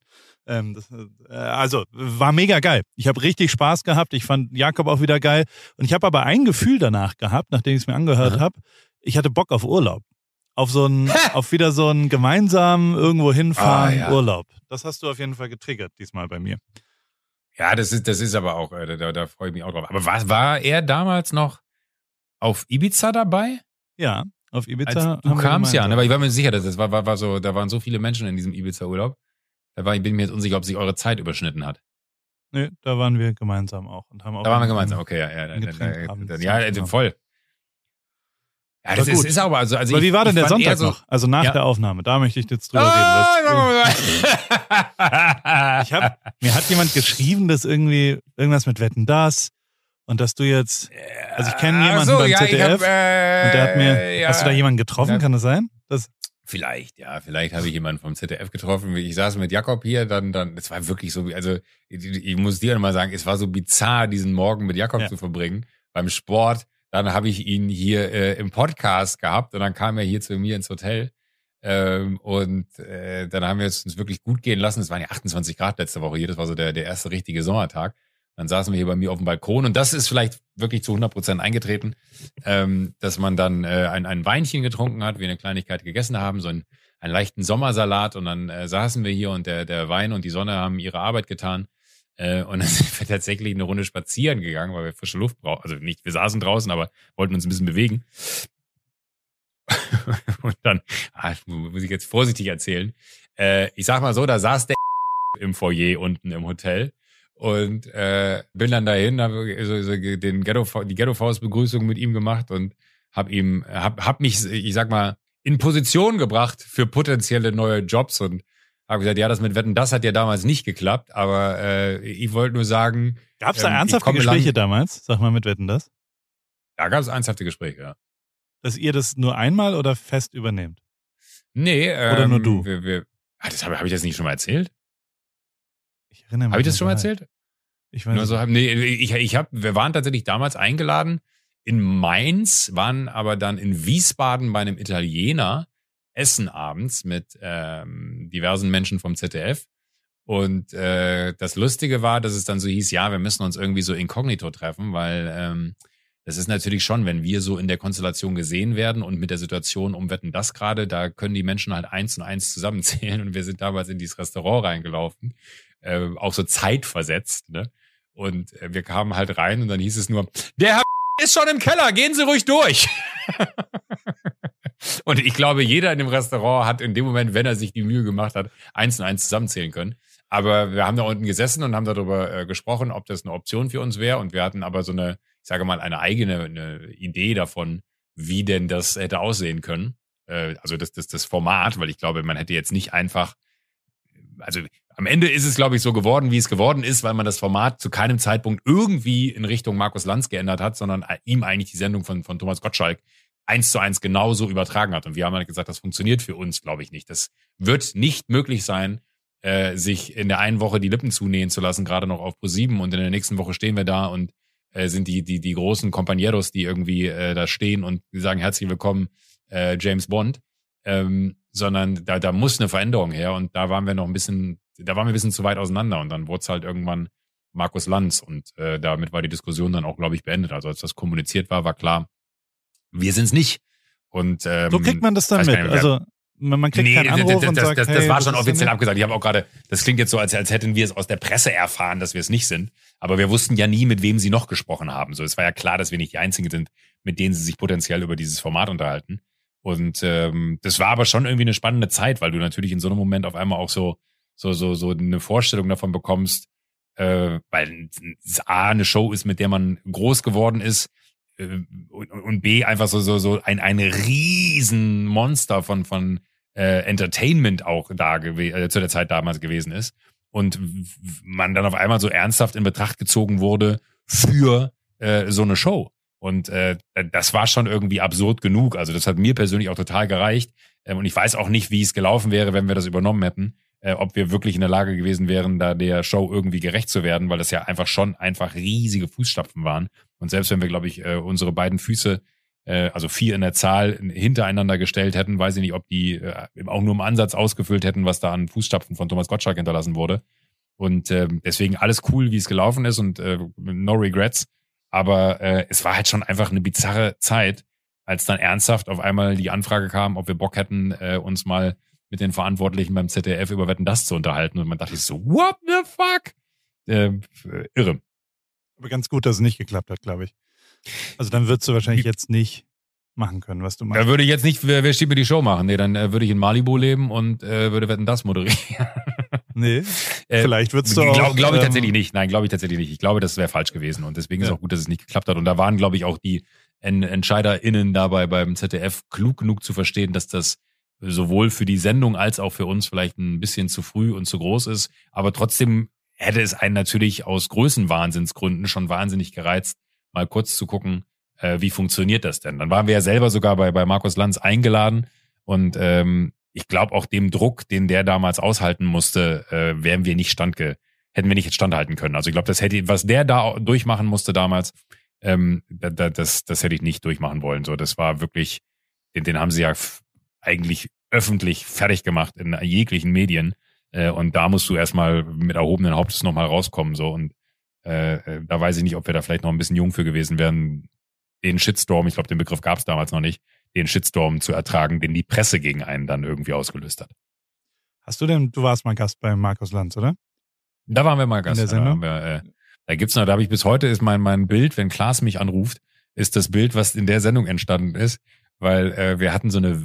Ähm, das, äh, also war mega geil. Ich habe richtig Spaß gehabt. Ich fand Jakob auch wieder geil. Und ich habe aber ein Gefühl danach gehabt, nachdem ich es mir angehört habe. Ich hatte Bock auf Urlaub. Auf so einen, auf wieder so einen gemeinsamen irgendwo hinfahren ah, ja. Urlaub. Das hast du auf jeden Fall getriggert diesmal bei mir. Ja, das ist, das ist aber auch, äh, da, da freue ich mich auch drauf. Aber war, war er damals noch auf Ibiza dabei? Ja, auf Ibiza. Als du kamst ja, ne? Aber ich war mir sicher, dass das war, war, war so, da waren so viele Menschen in diesem Ibiza-Urlaub. War, ich bin mir jetzt unsicher, ob sich eure Zeit überschnitten hat. Nee, da waren wir gemeinsam auch und haben auch. Da waren wir gemeinsam, okay, ja, ja, dann, dann, dann, ja, also voll. Ja, das ist, ist, aber also, also aber wie war denn der Sonntag so, noch? Also nach ja. der Aufnahme, da möchte ich jetzt drüber ah, reden. ich hab, mir hat jemand geschrieben, dass irgendwie irgendwas mit Wetten das und dass du jetzt, also ich kenne jemanden so, beim ja, ZDF hab, äh, und der hat mir, ja. hast du da jemanden getroffen? Kann das sein? Das, Vielleicht, ja, vielleicht habe ich jemanden vom ZDF getroffen. Ich saß mit Jakob hier, dann, dann, es war wirklich so, also ich, ich muss dir mal sagen, es war so bizarr, diesen Morgen mit Jakob ja. zu verbringen beim Sport. Dann habe ich ihn hier äh, im Podcast gehabt und dann kam er hier zu mir ins Hotel. Ähm, und äh, dann haben wir es uns wirklich gut gehen lassen. Es waren ja 28 Grad letzte Woche hier, das war so der, der erste richtige Sommertag. Dann saßen wir hier bei mir auf dem Balkon und das ist vielleicht wirklich zu 100 Prozent eingetreten, ähm, dass man dann äh, ein, ein Weinchen getrunken hat, wir eine Kleinigkeit gegessen haben, so einen, einen leichten Sommersalat und dann äh, saßen wir hier und der, der Wein und die Sonne haben ihre Arbeit getan. Äh, und dann sind wir tatsächlich eine Runde spazieren gegangen, weil wir frische Luft brauchen. Also nicht, wir saßen draußen, aber wollten uns ein bisschen bewegen. und dann, ah, muss ich jetzt vorsichtig erzählen. Äh, ich sag mal so, da saß der im Foyer unten im Hotel und äh, bin dann dahin, habe so, so den Ghetto, die Ghetto Faust Begrüßung mit ihm gemacht und habe ihm, hab, hab mich, ich sag mal, in Position gebracht für potenzielle neue Jobs und habe gesagt, ja, das mit Wetten, das hat ja damals nicht geklappt, aber äh, ich wollte nur sagen. Gab es da ähm, ernsthafte Gespräche damals? Sag mal mit Wetten, das? Da gab es ernsthafte Gespräche, ja. Dass ihr das nur einmal oder fest übernehmt? Nee, ähm, oder nur du? Wir, wir, ah, das habe hab ich das nicht schon mal erzählt? Erinnere mich. Habe ich das schon mal erzählt? Ich weiß nicht. Also, nee, ich, ich hab, wir waren tatsächlich damals eingeladen in Mainz, waren aber dann in Wiesbaden bei einem Italiener essen abends mit ähm, diversen Menschen vom ZDF. Und äh, das Lustige war, dass es dann so hieß, ja, wir müssen uns irgendwie so inkognito treffen, weil ähm, das ist natürlich schon, wenn wir so in der Konstellation gesehen werden und mit der Situation umwetten das gerade, da können die Menschen halt eins und eins zusammenzählen. Und wir sind damals in dieses Restaurant reingelaufen äh, auch so zeitversetzt, ne? Und äh, wir kamen halt rein und dann hieß es nur, der Herr ist schon im Keller, gehen Sie ruhig durch. und ich glaube, jeder in dem Restaurant hat in dem Moment, wenn er sich die Mühe gemacht hat, eins und eins zusammenzählen können. Aber wir haben da unten gesessen und haben darüber äh, gesprochen, ob das eine Option für uns wäre. Und wir hatten aber so eine, ich sage mal, eine eigene eine Idee davon, wie denn das hätte aussehen können. Äh, also das, das, das Format, weil ich glaube, man hätte jetzt nicht einfach, also am Ende ist es, glaube ich, so geworden, wie es geworden ist, weil man das Format zu keinem Zeitpunkt irgendwie in Richtung Markus Lanz geändert hat, sondern ihm eigentlich die Sendung von, von Thomas Gottschalk eins zu eins genauso übertragen hat. Und wir haben halt gesagt, das funktioniert für uns, glaube ich, nicht. Das wird nicht möglich sein, äh, sich in der einen Woche die Lippen zunähen zu lassen, gerade noch auf Pro 7 und in der nächsten Woche stehen wir da und äh, sind die, die, die großen Companeros, die irgendwie äh, da stehen und sagen herzlich willkommen, äh, James Bond. ähm, sondern da, da muss eine Veränderung her und da waren wir noch ein bisschen, da waren wir ein bisschen zu weit auseinander und dann wurde es halt irgendwann Markus Lanz und äh, damit war die Diskussion dann auch, glaube ich, beendet. Also als das kommuniziert war, war klar, wir sind's nicht. Und ähm, so kriegt man das dann mit. Mehr, also man kriegt nee, keinen Anruf das, und das, sagt, das, das hey, war schon offiziell abgesagt. Ich habe auch gerade, das klingt jetzt so, als, als hätten wir es aus der Presse erfahren, dass wir es nicht sind. Aber wir wussten ja nie, mit wem sie noch gesprochen haben. So, es war ja klar, dass wir nicht die Einzigen sind, mit denen sie sich potenziell über dieses Format unterhalten. Und ähm, das war aber schon irgendwie eine spannende Zeit, weil du natürlich in so einem Moment auf einmal auch so so so so eine Vorstellung davon bekommst, äh, weil A eine Show ist, mit der man groß geworden ist äh, und, und B einfach so so so ein ein riesen Monster von von äh, Entertainment auch da äh, zu der Zeit damals gewesen ist und man dann auf einmal so ernsthaft in Betracht gezogen wurde für äh, so eine Show. Und äh, das war schon irgendwie absurd genug. Also das hat mir persönlich auch total gereicht. Ähm, und ich weiß auch nicht, wie es gelaufen wäre, wenn wir das übernommen hätten. Äh, ob wir wirklich in der Lage gewesen wären, da der Show irgendwie gerecht zu werden, weil das ja einfach schon einfach riesige Fußstapfen waren. Und selbst wenn wir, glaube ich, äh, unsere beiden Füße, äh, also vier in der Zahl, hintereinander gestellt hätten, weiß ich nicht, ob die äh, auch nur im Ansatz ausgefüllt hätten, was da an Fußstapfen von Thomas Gottschalk hinterlassen wurde. Und äh, deswegen alles cool, wie es gelaufen ist und äh, no regrets. Aber äh, es war halt schon einfach eine bizarre Zeit, als dann ernsthaft auf einmal die Anfrage kam, ob wir Bock hätten, äh, uns mal mit den Verantwortlichen beim ZDF über Wetten das zu unterhalten. Und man dachte so, what the fuck? Äh, irre. Aber ganz gut, dass es nicht geklappt hat, glaube ich. Also dann würdest du wahrscheinlich jetzt nicht machen können, was du machst. Da würde ich jetzt nicht, wer, wer steht mir die Show machen? Nee, dann äh, würde ich in Malibu leben und äh, würde Wetten das moderieren. Nee, äh, vielleicht würdest du auch... Glaube glaub ich ähm, tatsächlich nicht. Nein, glaube ich tatsächlich nicht. Ich glaube, das wäre falsch gewesen und deswegen ja. ist auch gut, dass es nicht geklappt hat. Und da waren, glaube ich, auch die en EntscheiderInnen dabei beim ZDF klug genug zu verstehen, dass das sowohl für die Sendung als auch für uns vielleicht ein bisschen zu früh und zu groß ist. Aber trotzdem hätte es einen natürlich aus Größenwahnsinnsgründen schon wahnsinnig gereizt, mal kurz zu gucken, äh, wie funktioniert das denn? Dann waren wir ja selber sogar bei, bei Markus Lanz eingeladen und ähm, ich glaube auch dem Druck, den der damals aushalten musste, äh, wären wir nicht standge, hätten wir nicht standhalten können. Also ich glaube, das hätte, was der da durchmachen musste damals, ähm, da, da, das, das hätte ich nicht durchmachen wollen. So, das war wirklich, den, den haben sie ja eigentlich öffentlich fertig gemacht in jeglichen Medien. Äh, und da musst du erstmal mit erhobenen Hauptes nochmal rauskommen. So und äh, äh, da weiß ich nicht, ob wir da vielleicht noch ein bisschen jung für gewesen wären, den Shitstorm, ich glaube, den Begriff gab es damals noch nicht, den Shitstorm zu ertragen, den die Presse gegen einen dann irgendwie ausgelöst hat. Hast du denn, du warst mal Gast bei Markus Lanz, oder? Da waren wir mal Gast. In der Sendung? Da, wir, äh, da gibt's noch, da habe ich bis heute ist mein mein Bild, wenn Klaas mich anruft, ist das Bild, was in der Sendung entstanden ist, weil äh, wir hatten so eine,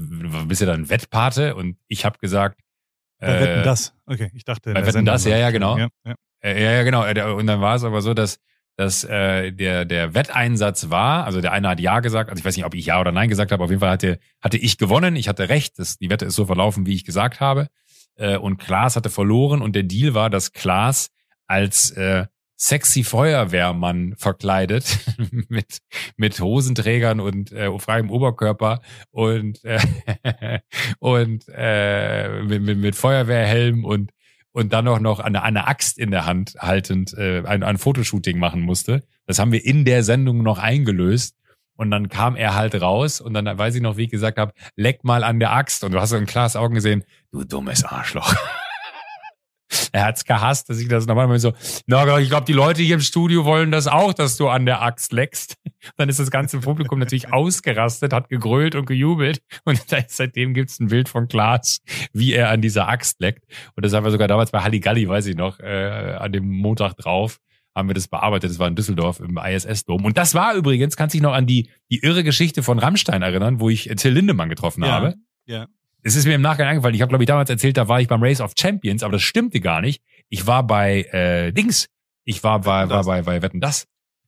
bist ja dann Wettpate und ich habe gesagt, bei äh, Wetten das. Okay, ich dachte. Bei Wetten Sendung das, ja, ja, genau. Ja, ja. Äh, ja, ja, genau. Äh, und dann war es aber so, dass dass äh, der der Wetteinsatz war, also der eine hat ja gesagt, also ich weiß nicht, ob ich ja oder nein gesagt habe, auf jeden Fall hatte hatte ich gewonnen, ich hatte recht, das, die Wette ist so verlaufen, wie ich gesagt habe, äh, und Klaas hatte verloren und der Deal war, dass Klaas als äh, sexy Feuerwehrmann verkleidet mit mit Hosenträgern und äh, freiem Oberkörper und äh, und äh, mit, mit, mit Feuerwehrhelm und und dann auch noch eine, eine Axt in der Hand haltend äh, ein, ein Fotoshooting machen musste. Das haben wir in der Sendung noch eingelöst. Und dann kam er halt raus und dann weiß ich noch, wie ich gesagt habe, leck mal an der Axt. Und du hast so in Klaas Augen gesehen, du dummes Arschloch. er hat's gehasst, dass ich das nochmal so, na, ich glaube, die Leute hier im Studio wollen das auch, dass du an der Axt leckst. Dann ist das ganze Publikum natürlich ausgerastet, hat gegrölt und gejubelt. Und seitdem gibt's ein Bild von Klaas, wie er an dieser Axt leckt. Und das haben wir sogar damals bei Halligalli, weiß ich noch, äh, an dem Montag drauf haben wir das bearbeitet. Das war in Düsseldorf im ISS-Dom. Und das war übrigens, kannst dich noch an die, die irre Geschichte von Rammstein erinnern, wo ich Till Lindemann getroffen ja, habe. Ja. Es ist mir im Nachgang eingefallen. Ich habe, glaube ich, damals erzählt, da war ich beim Race of Champions, aber das stimmte gar nicht. Ich war bei äh, Dings. Ich war bei, war bei, bei Wetten Das.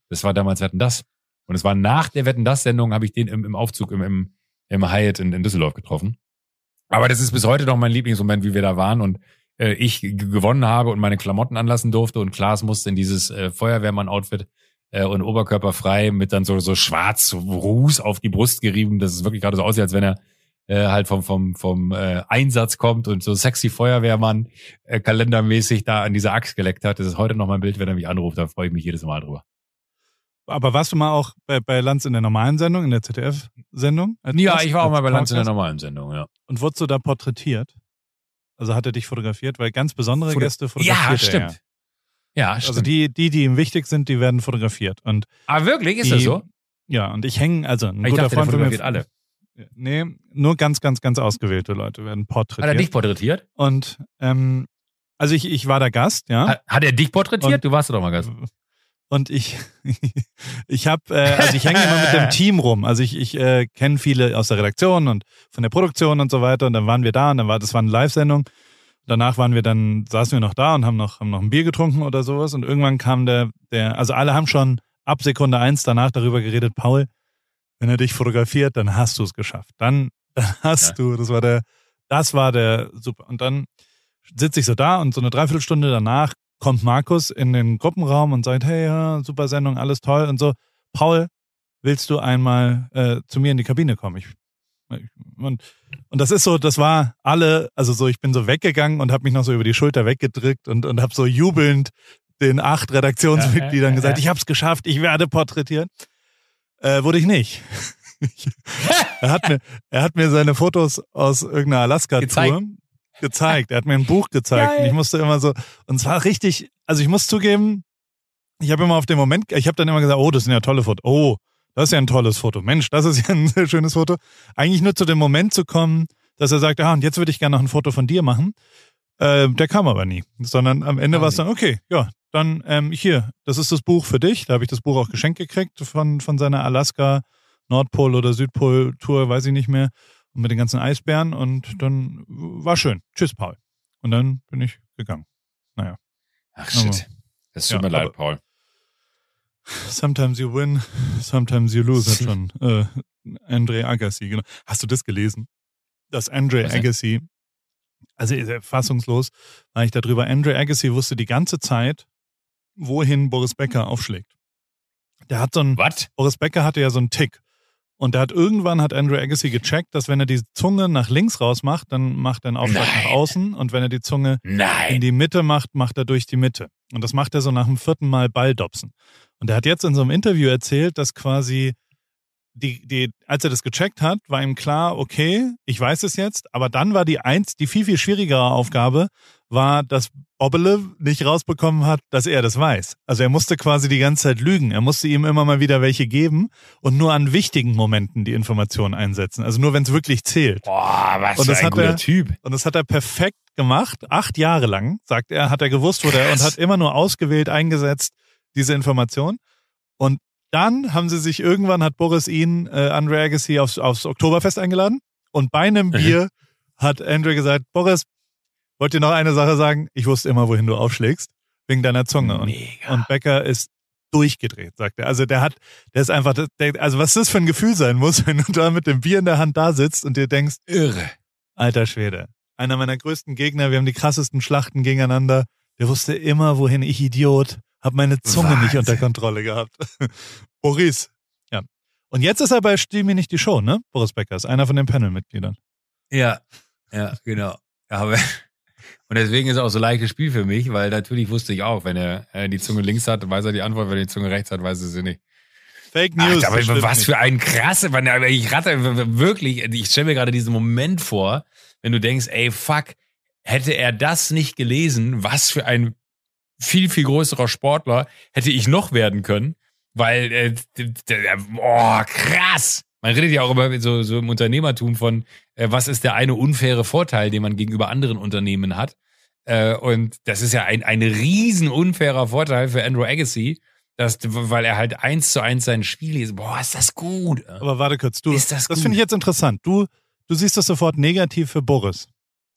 Das war damals Wetten Das. Und es war nach der Wetten Das-Sendung, habe ich den im, im Aufzug im, im, im Hyatt in, in Düsseldorf getroffen. Aber das ist bis heute noch mein Lieblingsmoment, wie wir da waren und äh, ich gewonnen habe und meine Klamotten anlassen durfte und Klaas musste in dieses äh, Feuerwehrmann-Outfit äh, und Oberkörper frei mit dann so, so schwarz Ruß auf die Brust gerieben, dass es wirklich gerade so aussieht, als wenn er äh, halt vom vom vom äh, Einsatz kommt und so sexy Feuerwehrmann äh, kalendermäßig da an dieser Axt geleckt hat. Das ist heute noch mein Bild, wenn er mich anruft, da freue ich mich jedes Mal drüber. Aber warst du mal auch bei, bei Lanz in der normalen Sendung, in der ZDF-Sendung? Ja, ich war auch mal bei Lanz in der normalen Sendung, ja. Und wurdest du da porträtiert? Also hat er dich fotografiert? Weil ganz besondere Foto- Gäste fotografiert Ja, er stimmt. Ja, Ja. stimmt. Also die, die, die ihm wichtig sind, die werden fotografiert. Und ah, wirklich? Ist die, das so? Ja, und ich hänge, also ein Ich guter dachte, Freund von mir. alle. Nee, nur ganz, ganz, ganz ausgewählte Leute werden Hat er porträtiert. dich porträtiert? Und ähm, also ich, ich war der Gast, ja. Hat, hat er dich porträtiert? Und- du warst doch mal Gast. Und ich, ich habe, äh, also ich hänge immer mit dem Team rum. Also ich, ich äh, kenne viele aus der Redaktion und von der Produktion und so weiter. Und dann waren wir da und dann war das war eine Live-Sendung. Danach waren wir dann, saßen wir noch da und haben noch, haben noch ein Bier getrunken oder sowas. Und irgendwann kam der, der, also alle haben schon ab Sekunde eins danach darüber geredet, Paul, wenn er dich fotografiert, dann hast du es geschafft. Dann, dann hast Ja. du, das war der, das war der super. Und dann sitze ich so da und so eine Dreiviertelstunde danach kommt Markus in den Gruppenraum und sagt, hey, ja, super Sendung, alles toll und so. Paul, willst du einmal äh, zu mir in die Kabine kommen? Ich, ich, und, und das ist so, das war alle, also so, ich bin so weggegangen und habe mich noch so über die Schulter weggedrückt und, und habe so jubelnd den acht Redaktionsmitgliedern Ja, ja, gesagt, ich habe es geschafft, ich werde porträtiert. Äh, wurde ich nicht. er, hat mir, er hat mir seine Fotos aus irgendeiner Alaska-Tour Gezeigt. gezeigt. Er hat mir ein Buch gezeigt. Geil. Und ich musste immer so, und es war richtig, also ich muss zugeben, ich habe immer auf den Moment, ich habe dann immer gesagt, oh, das sind ja tolle Fotos. Oh, das ist ja ein tolles Foto. Mensch, das ist ja ein sehr schönes Foto. Eigentlich nur zu dem Moment zu kommen, dass er sagt, ah, und jetzt würde ich gerne noch ein Foto von dir machen. Äh, der kam aber nie. Sondern am Ende Kam war es dann, okay, ja, dann ähm, hier, das ist das Buch für dich. Da habe ich das Buch auch geschenkt gekriegt von, von seiner Alaska Nordpol oder Südpol Tour, weiß ich nicht mehr. Und mit den ganzen Eisbären und dann war schön. Tschüss, Paul. Und dann bin ich gegangen. Ach shit. Das tut Ja, mir leid, Paul. Sometimes you win, sometimes you lose, hat schon äh, Andre Agassi. Genau. Hast du das gelesen? Dass Andre? Agassi, also fassungslos war ich darüber, Andre Agassi wusste die ganze Zeit, wohin Boris Becker aufschlägt. Der hat so ein, Was? Boris Becker hatte ja so einen Tick. Und der hat irgendwann hat Andrew Agassi gecheckt, dass wenn er die Zunge nach links raus macht, dann macht er einen Aufschlag Nein. nach außen. Und wenn er die Zunge in Nein. die Mitte macht, macht er durch die Mitte. Und das macht er so nach dem vierten Mal Balldopsen. Und er hat jetzt in so einem Interview erzählt, dass quasi die, die, als er das gecheckt hat, war ihm klar, okay, ich weiß es jetzt, aber dann war die eins, die viel, viel schwierigere Aufgabe, war, dass Bobbele nicht rausbekommen hat, dass er das weiß. Also er musste quasi die ganze Zeit lügen. Er musste ihm immer mal wieder welche geben und nur an wichtigen Momenten die Information einsetzen. Also nur wenn es wirklich zählt. Boah, was Und für das ein hat guter er- Typ. Und das hat er perfekt gemacht, acht Jahre lang, sagt er, hat er gewusst, wo der und hat immer nur ausgewählt eingesetzt diese Information. Und dann haben sie sich irgendwann hat Boris ihn, äh, Andre Agassi, aufs, aufs Oktoberfest eingeladen. Und bei einem Mhm. Bier hat Andre gesagt, Boris, wollt ihr noch eine Sache sagen? Ich wusste immer, wohin du aufschlägst, wegen deiner Zunge. Und, und Becker ist durchgedreht, sagt er. Also der hat, der ist einfach, der, also was das für ein Gefühl sein muss, wenn du da mit dem Bier in der Hand da sitzt und dir denkst, Irre. Alter Schwede. Einer meiner größten Gegner, wir haben die krassesten Schlachten gegeneinander. Der wusste immer, wohin ich Idiot, hab meine Zunge nicht Wahnsinn. unter Kontrolle gehabt. Boris. Ja. Und jetzt ist er bei Stiehl mir nicht die Show, ne? Boris Becker ist einer von den Panelmitgliedern. Ja, ja, genau. Ja, Aber, und deswegen ist es auch so leichtes Spiel für mich, weil natürlich wusste ich auch, wenn er äh, die Zunge links hat, weiß er die Antwort, wenn er die Zunge rechts hat, weiß er sie nicht. Fake News. Ach, aber was für ein krasse, man, aber ich rate wirklich, ich stelle mir gerade diesen Moment vor, wenn du denkst, ey, fuck, hätte er das nicht gelesen, was für ein viel, viel größerer Sportler hätte ich noch werden können, weil, äh, oh, krass. Man redet ja auch immer so, so im Unternehmertum von, was ist der eine unfaire Vorteil, den man gegenüber anderen Unternehmen hat. Äh, und das ist ja ein, ein riesen unfairer Vorteil für Andrew Agassi, dass, weil er halt eins zu eins sein Spiel ist. Boah, ist das gut. Aber warte kurz, du, Ist das das finde ich jetzt interessant. Du, du siehst das sofort negativ für Boris.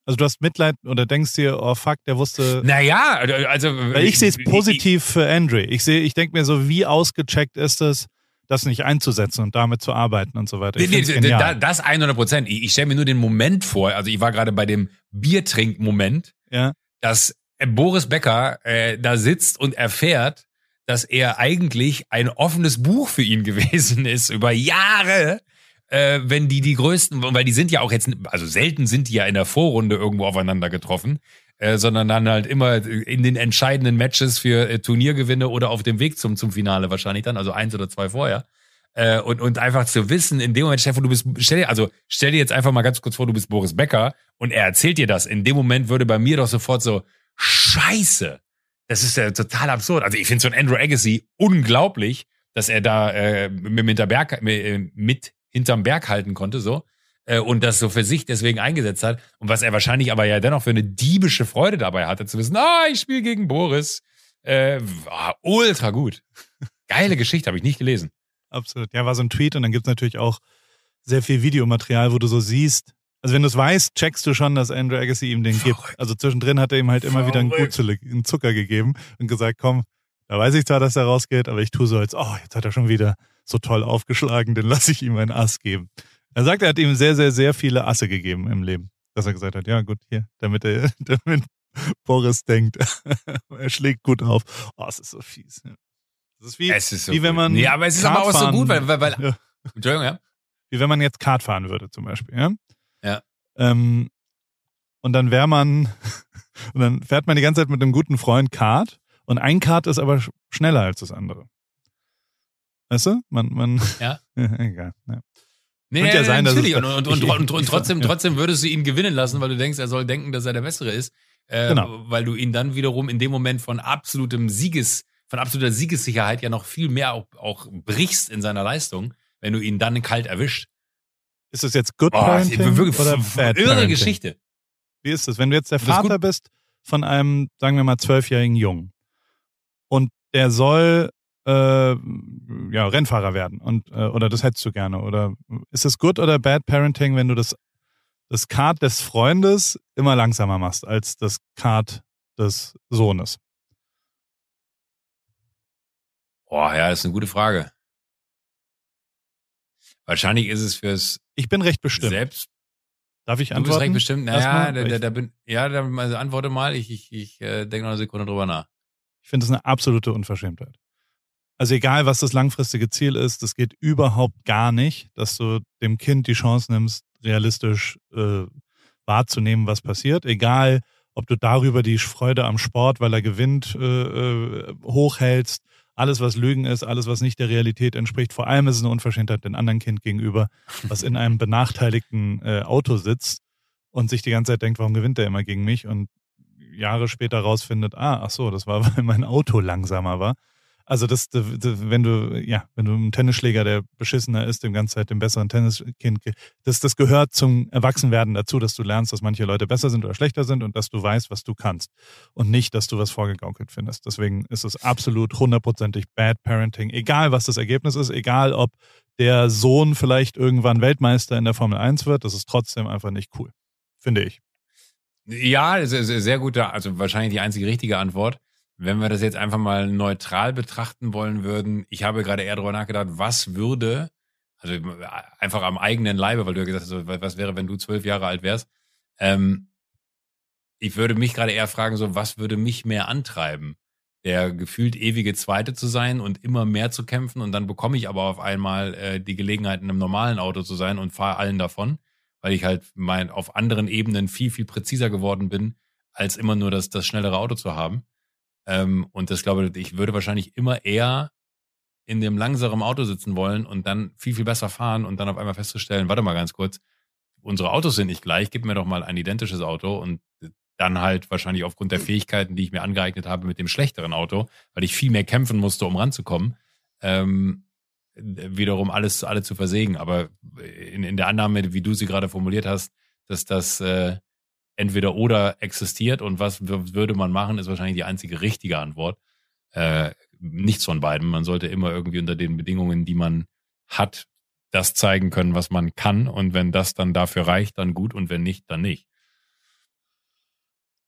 Also du hast Mitleid oder denkst dir, oh fuck, der wusste. Naja, also. Weil ich sehe es positiv für Andre. Ich sehe, ich denke mir so, wie ausgecheckt ist es, das nicht einzusetzen und damit zu arbeiten und so weiter. Nee, Ich nee, find's da- das 100 Prozent. Ich, ich stelle mir nur den Moment vor, also ich war gerade bei dem Biertrink-Moment, ja. dass äh, Boris Becker äh, da sitzt und erfährt, dass er eigentlich ein offenes Buch für ihn gewesen ist über Jahre, äh, wenn die die größten, weil die sind ja auch jetzt, also selten sind die ja in der Vorrunde irgendwo aufeinander getroffen. Äh, sondern dann halt immer in den entscheidenden Matches für äh, Turniergewinne oder auf dem Weg zum, zum Finale wahrscheinlich dann, also eins oder zwei vorher. Äh, und, und einfach zu wissen, in dem Moment, Stefan, du bist, stell dir, also stell dir jetzt einfach mal ganz kurz vor, du bist Boris Becker und er erzählt dir das. In dem Moment würde bei mir doch sofort so, Scheiße, das ist ja total absurd. Also ich finde so ein Andrew Agassi unglaublich, dass er da äh, mit, der Berg, mit, mit hinterm Berg halten konnte, so äh, und das so für sich deswegen eingesetzt hat. Und was er wahrscheinlich aber ja dennoch für eine diebische Freude dabei hatte, zu wissen, ah, ich spiele gegen Boris. Äh, war ultra gut. Geile Geschichte, habe ich nicht gelesen. Absolut. Ja, war so ein Tweet und dann gibt's natürlich auch sehr viel Videomaterial, wo du so siehst, also wenn du es weißt, checkst du schon, dass Andrew Agassi ihm den Verrückt. gibt. Also zwischendrin hat er ihm halt immer Verrückt. wieder einen, einen Zucker gegeben und gesagt, komm, da weiß ich zwar, dass er rausgeht, aber ich tue so als, oh, jetzt hat er schon wieder so toll aufgeschlagen, dann lasse ich ihm einen Ass geben. Er sagt, er hat ihm sehr, sehr, sehr viele Asse gegeben im Leben. Dass er gesagt hat, ja gut, hier, damit er, damit Boris denkt, er schlägt gut auf. Oh, es ist so fies. Das ist wie, ist so wie wenn man. Nee, aber es ist Kart aber auch so gut, weil, weil, weil ja. Entschuldigung, ja. Wie wenn man jetzt Kart fahren würde, zum Beispiel, ja. Ja. Ähm, und dann wäre man, und dann fährt man die ganze Zeit mit einem guten Freund Kart und ein Kart ist aber schneller als das andere. Weißt du? Man, man. Ja. egal. Ja. Nee, Könnte ja sein, natürlich. Dass und, und, und, und, trotzdem, trotzdem würdest du ihn gewinnen lassen, weil du denkst, er soll denken, dass er der Bessere ist. Äh, genau. Weil du ihn dann wiederum in dem Moment von absolutem Sieges, von absoluter Siegessicherheit ja noch viel mehr auch, auch brichst in seiner Leistung, wenn du ihn dann kalt erwischt. Ist das jetzt Good oh, Parenting wirklich, oder Bad Irre Parenting? Geschichte. Wie ist das? Wenn du jetzt der Vater bist von einem, sagen wir mal, zwölfjährigen Jungen und der soll äh, ja, Rennfahrer werden und äh, oder das hättest du gerne oder ist es Good oder Bad Parenting, wenn du das das Kart des Freundes immer langsamer machst als das Kart des Sohnes? Boah, ja, das ist eine gute Frage. Wahrscheinlich ist es fürs. Ich bin recht bestimmt. Selbst. Darf ich antworten? Du bist recht bestimmt. Naja, da, da, da bin, ja, da, also antworte mal. Ich, ich, ich äh, denke noch eine Sekunde drüber nach. Ich finde das eine absolute Unverschämtheit. Also egal, was das langfristige Ziel ist, das geht überhaupt gar nicht, dass du dem Kind die Chance nimmst, realistisch äh, wahrzunehmen, was passiert. Egal, ob du darüber die Freude am Sport, weil er gewinnt, äh, äh, hochhältst alles, was Lügen ist, alles, was nicht der Realität entspricht. Vor allem ist es eine Unverschämtheit dem anderen Kind gegenüber, was in einem benachteiligten äh, Auto sitzt und sich die ganze Zeit denkt, warum gewinnt der immer gegen mich? Und Jahre später rausfindet, ah, ach so, das war, weil mein Auto langsamer war. Also das, das, wenn du, ja, wenn du einen Tennisschläger, der beschissener ist, dem ganze Zeit dem besseren Tenniskind, das, das gehört zum Erwachsenwerden dazu, dass du lernst, dass manche Leute besser sind oder schlechter sind und dass du weißt, was du kannst. Und nicht, dass du was vorgegaukelt findest. Deswegen ist es absolut hundertprozentig Bad Parenting. Egal, was das Ergebnis ist, egal, ob der Sohn vielleicht irgendwann Weltmeister in der Formel 1 wird, das ist trotzdem einfach nicht cool. Finde ich. Ja, sehr, sehr gute, also wahrscheinlich die einzige richtige Antwort. Wenn wir das jetzt einfach mal neutral betrachten wollen würden, ich habe gerade eher darüber nachgedacht, was würde, also einfach am eigenen Leibe, weil du ja gesagt hast, was wäre, wenn du zwölf Jahre alt wärst, ähm, ich würde mich gerade eher fragen, so, was würde mich mehr antreiben? Der gefühlt ewige Zweite zu sein und immer mehr zu kämpfen und dann bekomme ich aber auf einmal äh, die Gelegenheit, in einem normalen Auto zu sein und fahre allen davon, weil ich halt mein, auf anderen Ebenen viel, viel präziser geworden bin, als immer nur das, das schnellere Auto zu haben. Ähm, und das glaube ich, ich würde wahrscheinlich immer eher in dem langsamen Auto sitzen wollen und dann viel, viel besser fahren und dann auf einmal festzustellen, warte mal ganz kurz, unsere Autos sind nicht gleich, gib mir doch mal ein identisches Auto und dann halt wahrscheinlich aufgrund der Fähigkeiten, die ich mir angeeignet habe mit dem schlechteren Auto, weil ich viel mehr kämpfen musste, um ranzukommen, ähm, wiederum alles alle zu versägen. Aber in, in der Annahme, wie du sie gerade formuliert hast, dass das äh, entweder oder existiert und was würde man machen, ist wahrscheinlich die einzige richtige Antwort. Äh, nichts von beiden. Man sollte immer irgendwie unter den Bedingungen, die man hat, das zeigen können, was man kann. Und wenn das dann dafür reicht, dann gut. Und wenn nicht, dann nicht.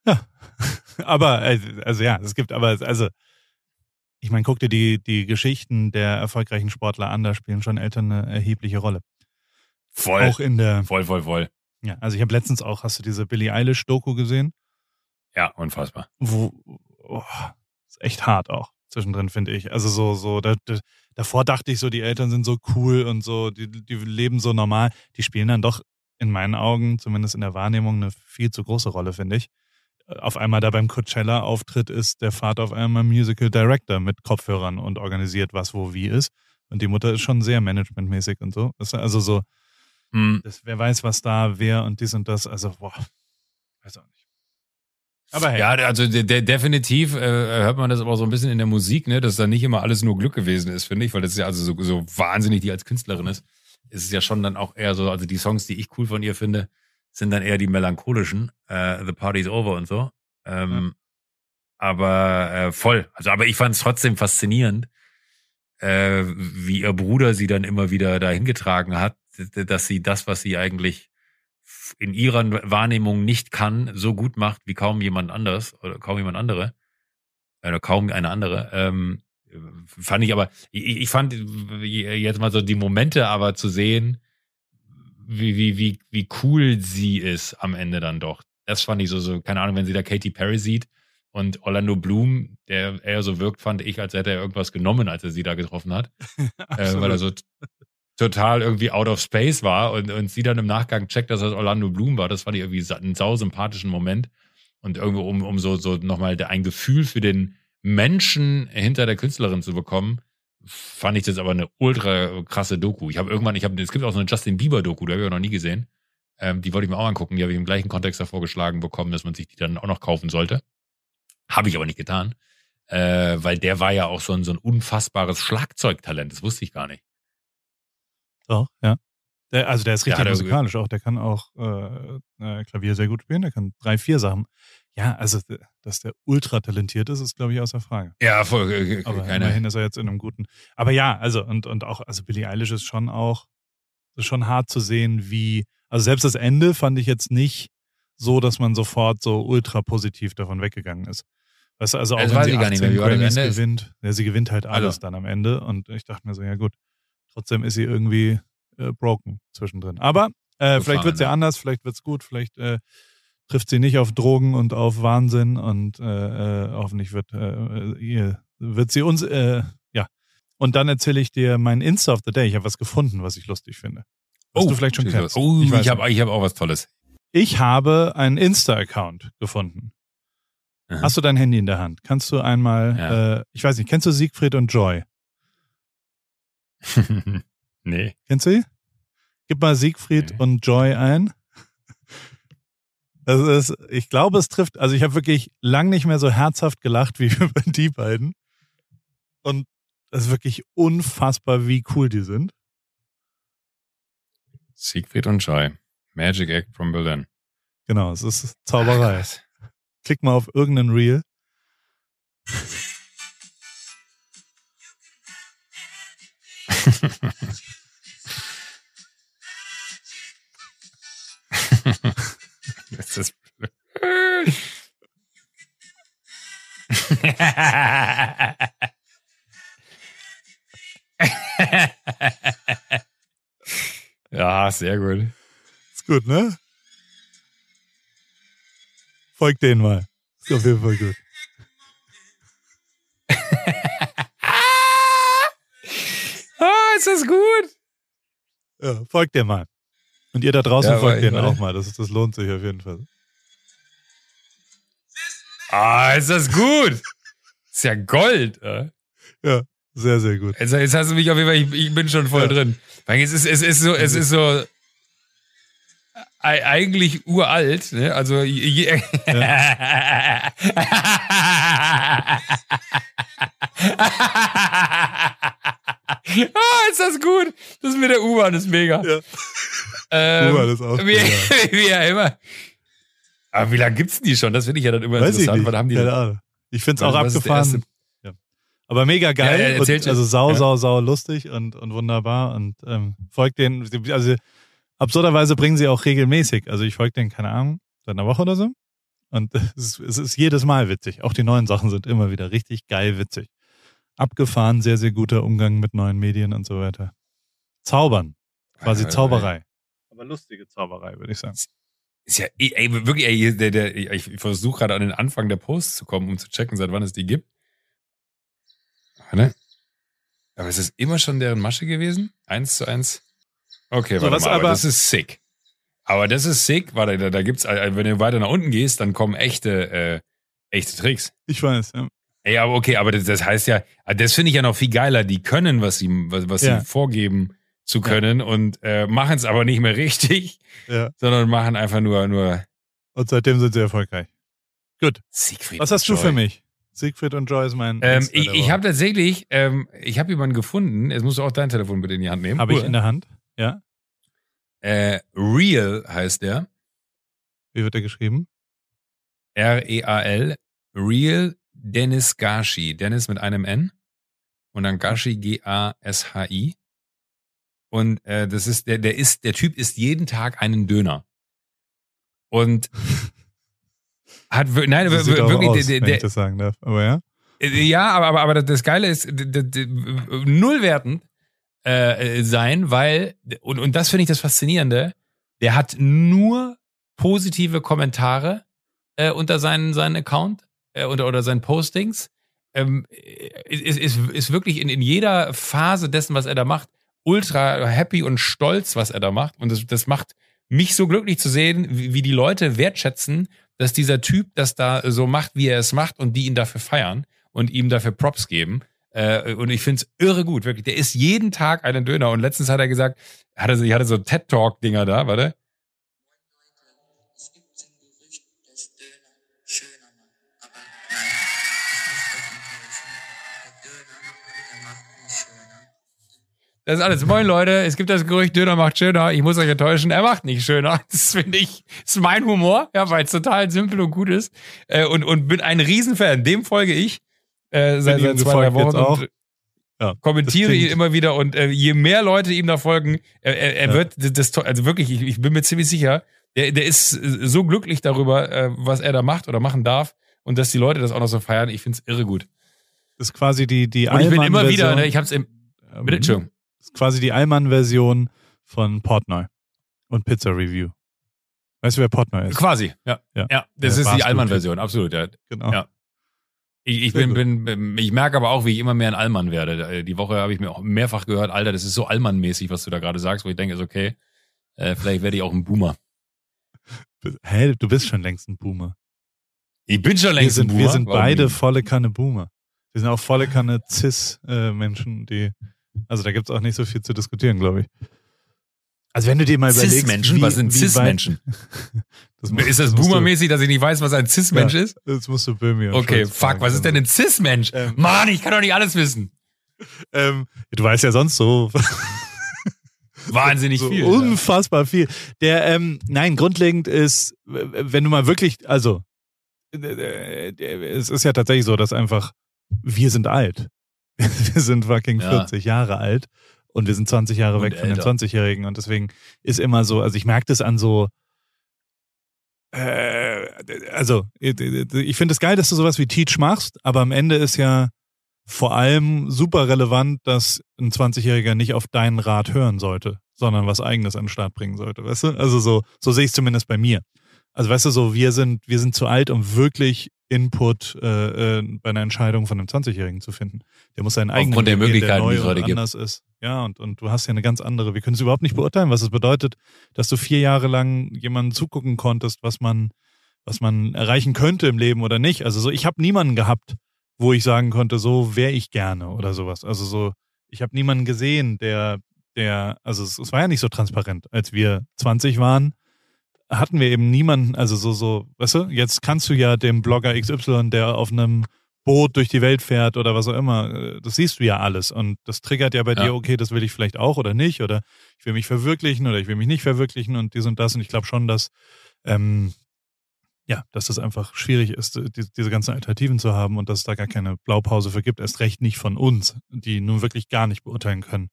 Ja, aber, äh, also ja, es gibt aber, also, ich meine, guck dir die, die Geschichten der erfolgreichen Sportler an, da spielen schon Eltern eine erhebliche Rolle. Voll. Auch in der. Voll, voll, voll. Ja, also ich habe letztens auch, hast du diese Billie Eilish-Doku gesehen? Ja, unfassbar. Wo, oh, ist echt hart auch zwischendrin, finde ich. Also so, so, da, da, davor dachte ich so, die Eltern sind so cool und so, die, die leben so normal. Die spielen dann doch in meinen Augen, zumindest in der Wahrnehmung, eine viel zu große Rolle, finde ich. auf einmal da beim Coachella-Auftritt ist der Vater auf einmal Musical Director mit Kopfhörern und organisiert, was wo wie ist. Und die Mutter ist schon sehr managementmäßig und so. Also so, hm. das, wer weiß, was da, wer und dies und das. Also, boah, weiß auch nicht. Aber hey. Ja, also de de definitiv äh, hört man das aber so ein bisschen in der Musik, ne, dass da nicht immer alles nur Glück gewesen ist, finde ich, weil das ist ja also so, so wahnsinnig, die als Künstlerin ist. Ist es ja schon dann auch eher so, also die Songs, die ich cool von ihr finde, sind dann eher die melancholischen, äh, The Party's Over und so. Ähm, ja. Aber äh, voll. Also, aber ich fand es trotzdem faszinierend, äh, wie ihr Bruder sie dann immer wieder dahin getragen hat, dass sie das, was sie eigentlich in ihrer Wahrnehmung nicht kann, so gut macht wie kaum jemand anders oder kaum jemand andere oder kaum eine andere. Ähm, fand ich aber, ich, ich fand jetzt mal so die Momente aber zu sehen, wie, wie, wie, wie cool sie ist am Ende dann doch. Das fand ich so, so, keine Ahnung, wenn sie da Katy Perry sieht und Orlando Bloom, der eher so wirkt, fand ich, als hätte er irgendwas genommen, als er sie da getroffen hat. äh, weil er so total irgendwie out of space war und, und sie dann im Nachgang checkt, dass das Orlando Bloom war. Das fand ich irgendwie einen sausympathischen Moment. Und irgendwo, um, um so, so nochmal ein Gefühl für den Menschen hinter der Künstlerin zu bekommen, fand ich das aber eine ultra krasse Doku. Ich habe irgendwann, ich habe, es gibt auch so eine Justin Bieber Doku, die habe ich auch noch nie gesehen. Ähm, die wollte ich mir auch angucken. Die habe ich im gleichen Kontext davor geschlagen bekommen, dass man sich die dann auch noch kaufen sollte. Habe ich aber nicht getan, äh, weil der war ja auch so ein, so ein unfassbares Schlagzeugtalent. Das wusste ich gar nicht. Doch, ja. Der, also der ist richtig ja, musikalisch auch. Der kann auch äh, äh, Klavier sehr gut spielen. Der kann drei, vier Sachen. Ja, also dass der ultra talentiert ist, ist glaube ich außer Frage. Ja, voll. Äh, aber keine. immerhin ist er jetzt in einem guten. Aber ja, also und und auch also Billie Eilish ist schon auch ist schon hart zu sehen, wie also selbst das Ende fand ich jetzt nicht so, dass man sofort so ultra positiv davon weggegangen ist. Weißt du, also auch das wenn sie 18 Grammys gewinnt, ja, sie gewinnt halt alles also. dann am Ende und ich dachte mir so, ja gut, trotzdem ist sie irgendwie äh, broken zwischendrin. Aber äh, vielleicht wird es ja anders, vielleicht wird es gut, vielleicht äh, trifft sie nicht auf Drogen und auf Wahnsinn und äh, äh, hoffentlich wird, äh, ihr, wird sie uns, äh, ja. Und dann erzähle ich dir mein Insta of the Day. Ich habe was gefunden, was ich lustig finde. Was oh, du vielleicht schon kennst. Oh, ich, ich habe hab auch was Tolles. Ich habe einen Insta-Account gefunden. Aha. Hast du dein Handy in der Hand? Kannst du einmal, ja. äh, ich weiß nicht, kennst du Siegfried und Joy? nee. Kennst du sie? Gib mal Siegfried nee. und Joy ein. Das ist, ich glaube, es trifft, also ich habe wirklich lang nicht mehr so herzhaft gelacht wie über die beiden. Und es ist wirklich unfassbar, wie cool die sind. Siegfried und Joy. Magic Egg from Berlin. Genau, es ist Zauberei. Ach, Klick mal auf irgendeinen Reel. das ist ja, sehr gut. Ist gut, ne? Folg denen mal. Ist auf jeden Fall gut. Ist das gut? Ja, folgt dir mal. Und ihr da draußen ja, folgt denen auch mal. Das, das lohnt sich auf jeden Fall. Ah, ist das gut. Ist ja Gold. Äh? Ja, sehr, sehr gut. Jetzt, jetzt hast du mich auf jeden Fall, ich, ich bin schon voll ja. drin. Es ist, es ist so, es ist so eigentlich uralt, ne? Also je, ja. oh, ist das gut. Das mit der U-Bahn ist mega. Ja. Ähm, U-Bahn ist auch wie, wie ja immer. Aber wie lange gibt's die schon? Das finde ich ja dann immer Weiß interessant. Wann haben die Keine Ahnung. Ich finde es auch abgefahren. Ja. Aber mega geil. Ja, und, also sau, sau, sau lustig und, und wunderbar. Und ähm, folgt den, also absurderweise bringen sie auch regelmäßig. Also ich folge denen, keine Ahnung, seit einer Woche oder so. Und es ist, es ist jedes Mal witzig. Auch die neuen Sachen sind immer wieder richtig geil witzig abgefahren, sehr, sehr guter Umgang mit neuen Medien und so weiter. Zaubern. Quasi Zauberei. Aber lustige Zauberei, würde ich sagen. Ist ja, ey, wirklich, ey, der, der, ich versuche gerade an den Anfang der Posts zu kommen, um zu checken, seit wann es die gibt. Warte. Aber ist es immer schon deren Masche gewesen? Eins zu eins? Okay, so, warte mal, aber, das ist sick. Aber das ist sick, warte, da, da gibt's, äh, wenn du weiter nach unten gehst, dann kommen echte, äh, echte Tricks. Ich weiß, ja. Ey, aber okay, aber das, das heißt ja, ah, das finde ich ja noch viel geiler. Die können, was sie, was, was Ja. sie vorgeben zu können und äh, machen es aber nicht mehr richtig, ja. sondern machen einfach nur, nur Und seitdem sind sie erfolgreich. Siegfried. Was hast du Joy. für mich? Siegfried und Joy ist mein. Ähm, ich ich habe tatsächlich, ähm, ich habe jemanden gefunden. Jetzt musst du auch dein Telefon bitte in die Hand nehmen. Habe ich in der Hand. Ja. äh, Real heißt der. Wie wird der geschrieben? R-E-A-L. Real Dennis Gashi. Dennis mit einem N. Und dann Gashi G-A-S-H-I. Und äh, das ist, der, der ist, der Typ isst jeden Tag einen Döner. Und hat nein, wir- sieht wirklich, aus, der, wenn der, ich das sagen darf. Aber ja. Äh, Ja, aber, aber, aber das Geile ist, null wertend äh, sein, weil, und, und das finde ich das Faszinierende, der hat nur positive Kommentare äh, unter seinen, seinen Account äh, oder, oder seinen Postings. Ähm, ist, ist, ist wirklich in, in jeder Phase dessen, was er da macht, ultra happy und stolz, was er da macht. Und das, das macht mich so glücklich zu sehen, wie, wie die Leute wertschätzen, dass dieser Typ das da so macht, wie er es macht und die ihn dafür feiern und ihm dafür Props geben. Äh, und ich finde es irre gut, wirklich. Der isst jeden Tag einen Döner. Und letztens hat er gesagt, hatte, ich hatte so TED-Talk-Dinger da, warte. Das ist alles. Moin Leute, es gibt das Gerücht, Döner macht schöner. Ich muss euch enttäuschen, er macht nicht schöner. Das finde ich, ist mein Humor, ja, weil es total simpel und gut ist. Äh, und, und bin ein Riesenfan. Dem folge ich äh, seit, seit zwei, drei Wochen auch. Ja, kommentiere ihn immer wieder. Und äh, je mehr Leute ihm da folgen, er, er, er Ja. wird das, also wirklich, ich, ich bin mir ziemlich sicher, der, der ist so glücklich darüber, äh, was er da macht oder machen darf. Und dass die Leute das auch noch so feiern, ich finde es irre gut. Das ist quasi die, die Und ich bin immer wieder, ne, ich hab's im, Ähm, bitte, Entschuldigung. Das ist quasi die Allmann-Version von Portnoy und Pizza Review. Weißt du, wer Portnoy ist? Quasi, ja. Ja. Ja, das Der ist die. Allmann-Version, absolut. Ja. Genau. Ja. Ich, ich bin, bin, ich merke aber auch, wie ich immer mehr ein Allmann werde. Die Woche habe ich mir auch mehrfach gehört, Alter, das ist so Allmann-mäßig, was du da gerade sagst, wo ich denke, ist okay, äh, vielleicht werde ich auch ein Boomer. Hä, du bist schon längst ein Boomer. Ich bin schon längst sind, ein Boomer. wir sind Warum beide nicht? volle Kanne Boomer. Wir sind auch volle Kanne Cis-Menschen, die. Also da gibt's auch nicht so viel zu diskutieren, glaube ich. Also wenn du dir mal überlegst. Cis-Menschen? Was sind Cis-Menschen? Das Ist das du- Boomer-mäßig, dass ich nicht weiß, was ein Cis-Mensch ist? Das musst du Böhmi Okay, fuck, fragen. was ist denn ein Cis-Mensch? Ähm. Mann, ich kann doch nicht alles wissen. Ähm, du weißt ja sonst so. Wahnsinnig so viel. Unfassbar viel. Der, ähm, nein, grundlegend ist, wenn du mal wirklich, also, äh, äh, es ist ja tatsächlich so, dass einfach, wir sind alt. Wir sind fucking Ja. 40 Jahre alt und wir sind 20 Jahre Und weg von den älter. 20-Jährigen und deswegen ist immer so, also ich merke das an so, äh, also, ich finde es geil, dass du sowas wie Teach machst, aber am Ende ist ja vor allem super relevant, dass ein 20-Jähriger nicht auf deinen Rat hören sollte, sondern was eigenes an den Start bringen sollte, weißt du? Also so, so sehe ich es zumindest bei mir. Also weißt du, so wir sind, wir sind zu alt, um wirklich Input äh, äh, bei einer Entscheidung von einem 20-Jährigen zu finden. Der muss seinen eigenen Aufgrund der gehen, Möglichkeiten, neu die es heute gibt. anders ist. Ja, und, und du hast ja eine ganz andere. Wir können es überhaupt nicht beurteilen, was es bedeutet, dass du vier Jahre lang jemanden zugucken konntest, was man, was man erreichen könnte im Leben oder nicht. Also so, ich habe niemanden gehabt, wo ich sagen konnte, so wäre ich gerne oder sowas. Also so, ich habe niemanden gesehen, der, der, also es, es war ja nicht so transparent, als wir 20 waren hatten wir eben niemanden, also so, so, weißt du, jetzt kannst du ja dem Blogger XY, der auf einem Boot durch die Welt fährt oder was auch immer, äh, das siehst du ja alles und das triggert ja bei Ja. dir, okay, das will ich vielleicht auch oder nicht oder ich will mich verwirklichen oder ich will mich nicht verwirklichen und dies und das und ich glaube schon, dass, ähm, ja, dass das einfach schwierig ist, die, diese ganzen Alternativen zu haben und dass es da gar keine Blaupause für gibt, erst recht nicht von uns, die nun wirklich gar nicht beurteilen können,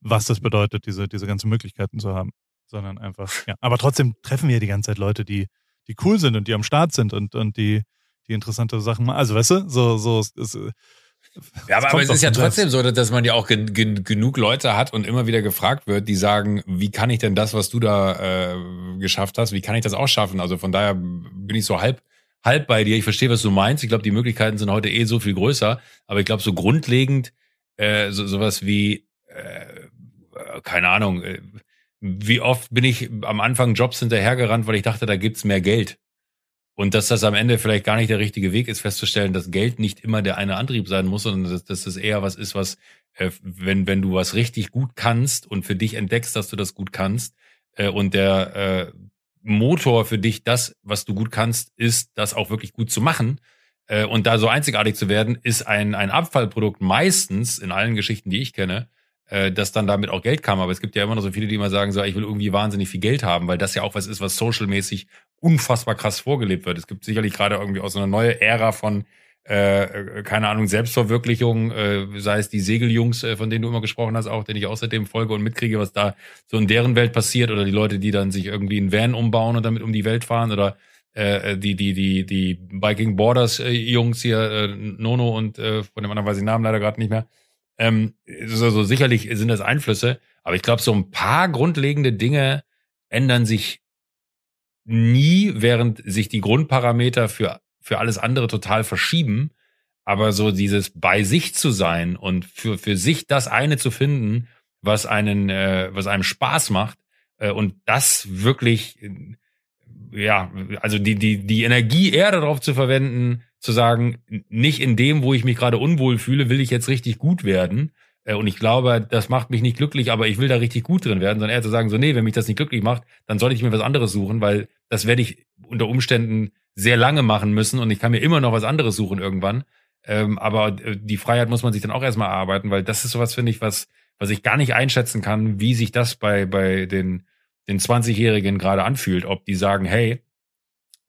was das bedeutet, diese, diese ganzen Möglichkeiten zu haben sondern einfach, ja. Aber trotzdem treffen wir die ganze Zeit Leute, die, die cool sind und die am Start sind und, und die, die interessante Sachen machen. Also, weißt du, so, so, es, es, Ja, aber, aber es ist ja trotzdem so, dass man ja auch gen, gen, genug Leute hat und immer wieder gefragt wird, die sagen, wie kann ich denn das, was du da äh, geschafft hast, wie kann ich das auch schaffen? Also von daher bin ich so halb halb bei dir. Ich verstehe, was du meinst. Ich glaube, die Möglichkeiten sind heute eh so viel größer. Aber ich glaube, so grundlegend äh, so, sowas wie äh, keine Ahnung. Äh, wie oft bin ich am Anfang Jobs hinterhergerannt, weil ich dachte, da gibt's mehr Geld. Und dass das am Ende vielleicht gar nicht der richtige Weg ist, festzustellen, dass Geld nicht immer der eine Antrieb sein muss, sondern dass, dass das eher was ist, was, äh, wenn, wenn du was richtig gut kannst und für dich entdeckst, dass du das gut kannst, äh, und der äh, Motor für dich, das, was du gut kannst, ist, das auch wirklich gut zu machen. Äh, und da so einzigartig zu werden, ist ein, ein Abfallprodukt meistens in allen Geschichten, die ich kenne, äh, dass dann damit auch Geld kam. Aber es gibt ja immer noch so viele, die immer sagen, so, ich will irgendwie wahnsinnig viel Geld haben, weil das ja auch was ist, was socialmäßig unfassbar krass vorgelebt wird. Es gibt sicherlich gerade irgendwie auch so eine neue Ära von äh, keine Ahnung, Selbstverwirklichung, äh, sei es die Segeljungs, äh, von denen du immer gesprochen hast, auch, den ich außerdem folge und mitkriege, was da so in deren Welt passiert, oder die Leute, die dann sich irgendwie einen Van umbauen und damit um die Welt fahren, oder äh, die, die, die, die Biking Borders äh, Jungs hier, äh, Nono und äh, von dem anderen weiß ich Namen leider gerade nicht mehr. Ähm, so, so sicherlich sind das Einflüsse, aber ich glaube, so ein paar grundlegende Dinge ändern sich nie, während sich die Grundparameter für, für alles andere total verschieben. Aber so dieses bei sich zu sein und für, für sich das eine zu finden, was einen, äh, was einem Spaß macht, äh, und das wirklich, äh, ja, also die, die, die Energie eher darauf zu verwenden, zu sagen, nicht in dem, wo ich mich gerade unwohl fühle, will ich jetzt richtig gut werden, äh, und ich glaube, das macht mich nicht glücklich, aber ich will da richtig gut drin werden, sondern eher zu sagen, so, nee, wenn mich das nicht glücklich macht, dann soll ich mir was anderes suchen, weil das werde ich unter Umständen sehr lange machen müssen und ich kann mir immer noch was anderes suchen irgendwann. Ähm, aber äh, die Freiheit muss man sich dann auch erstmal erarbeiten, weil das ist sowas, finde ich, was, was ich gar nicht einschätzen kann, wie sich das bei, bei den, den 20-Jährigen gerade anfühlt. Ob die sagen, hey,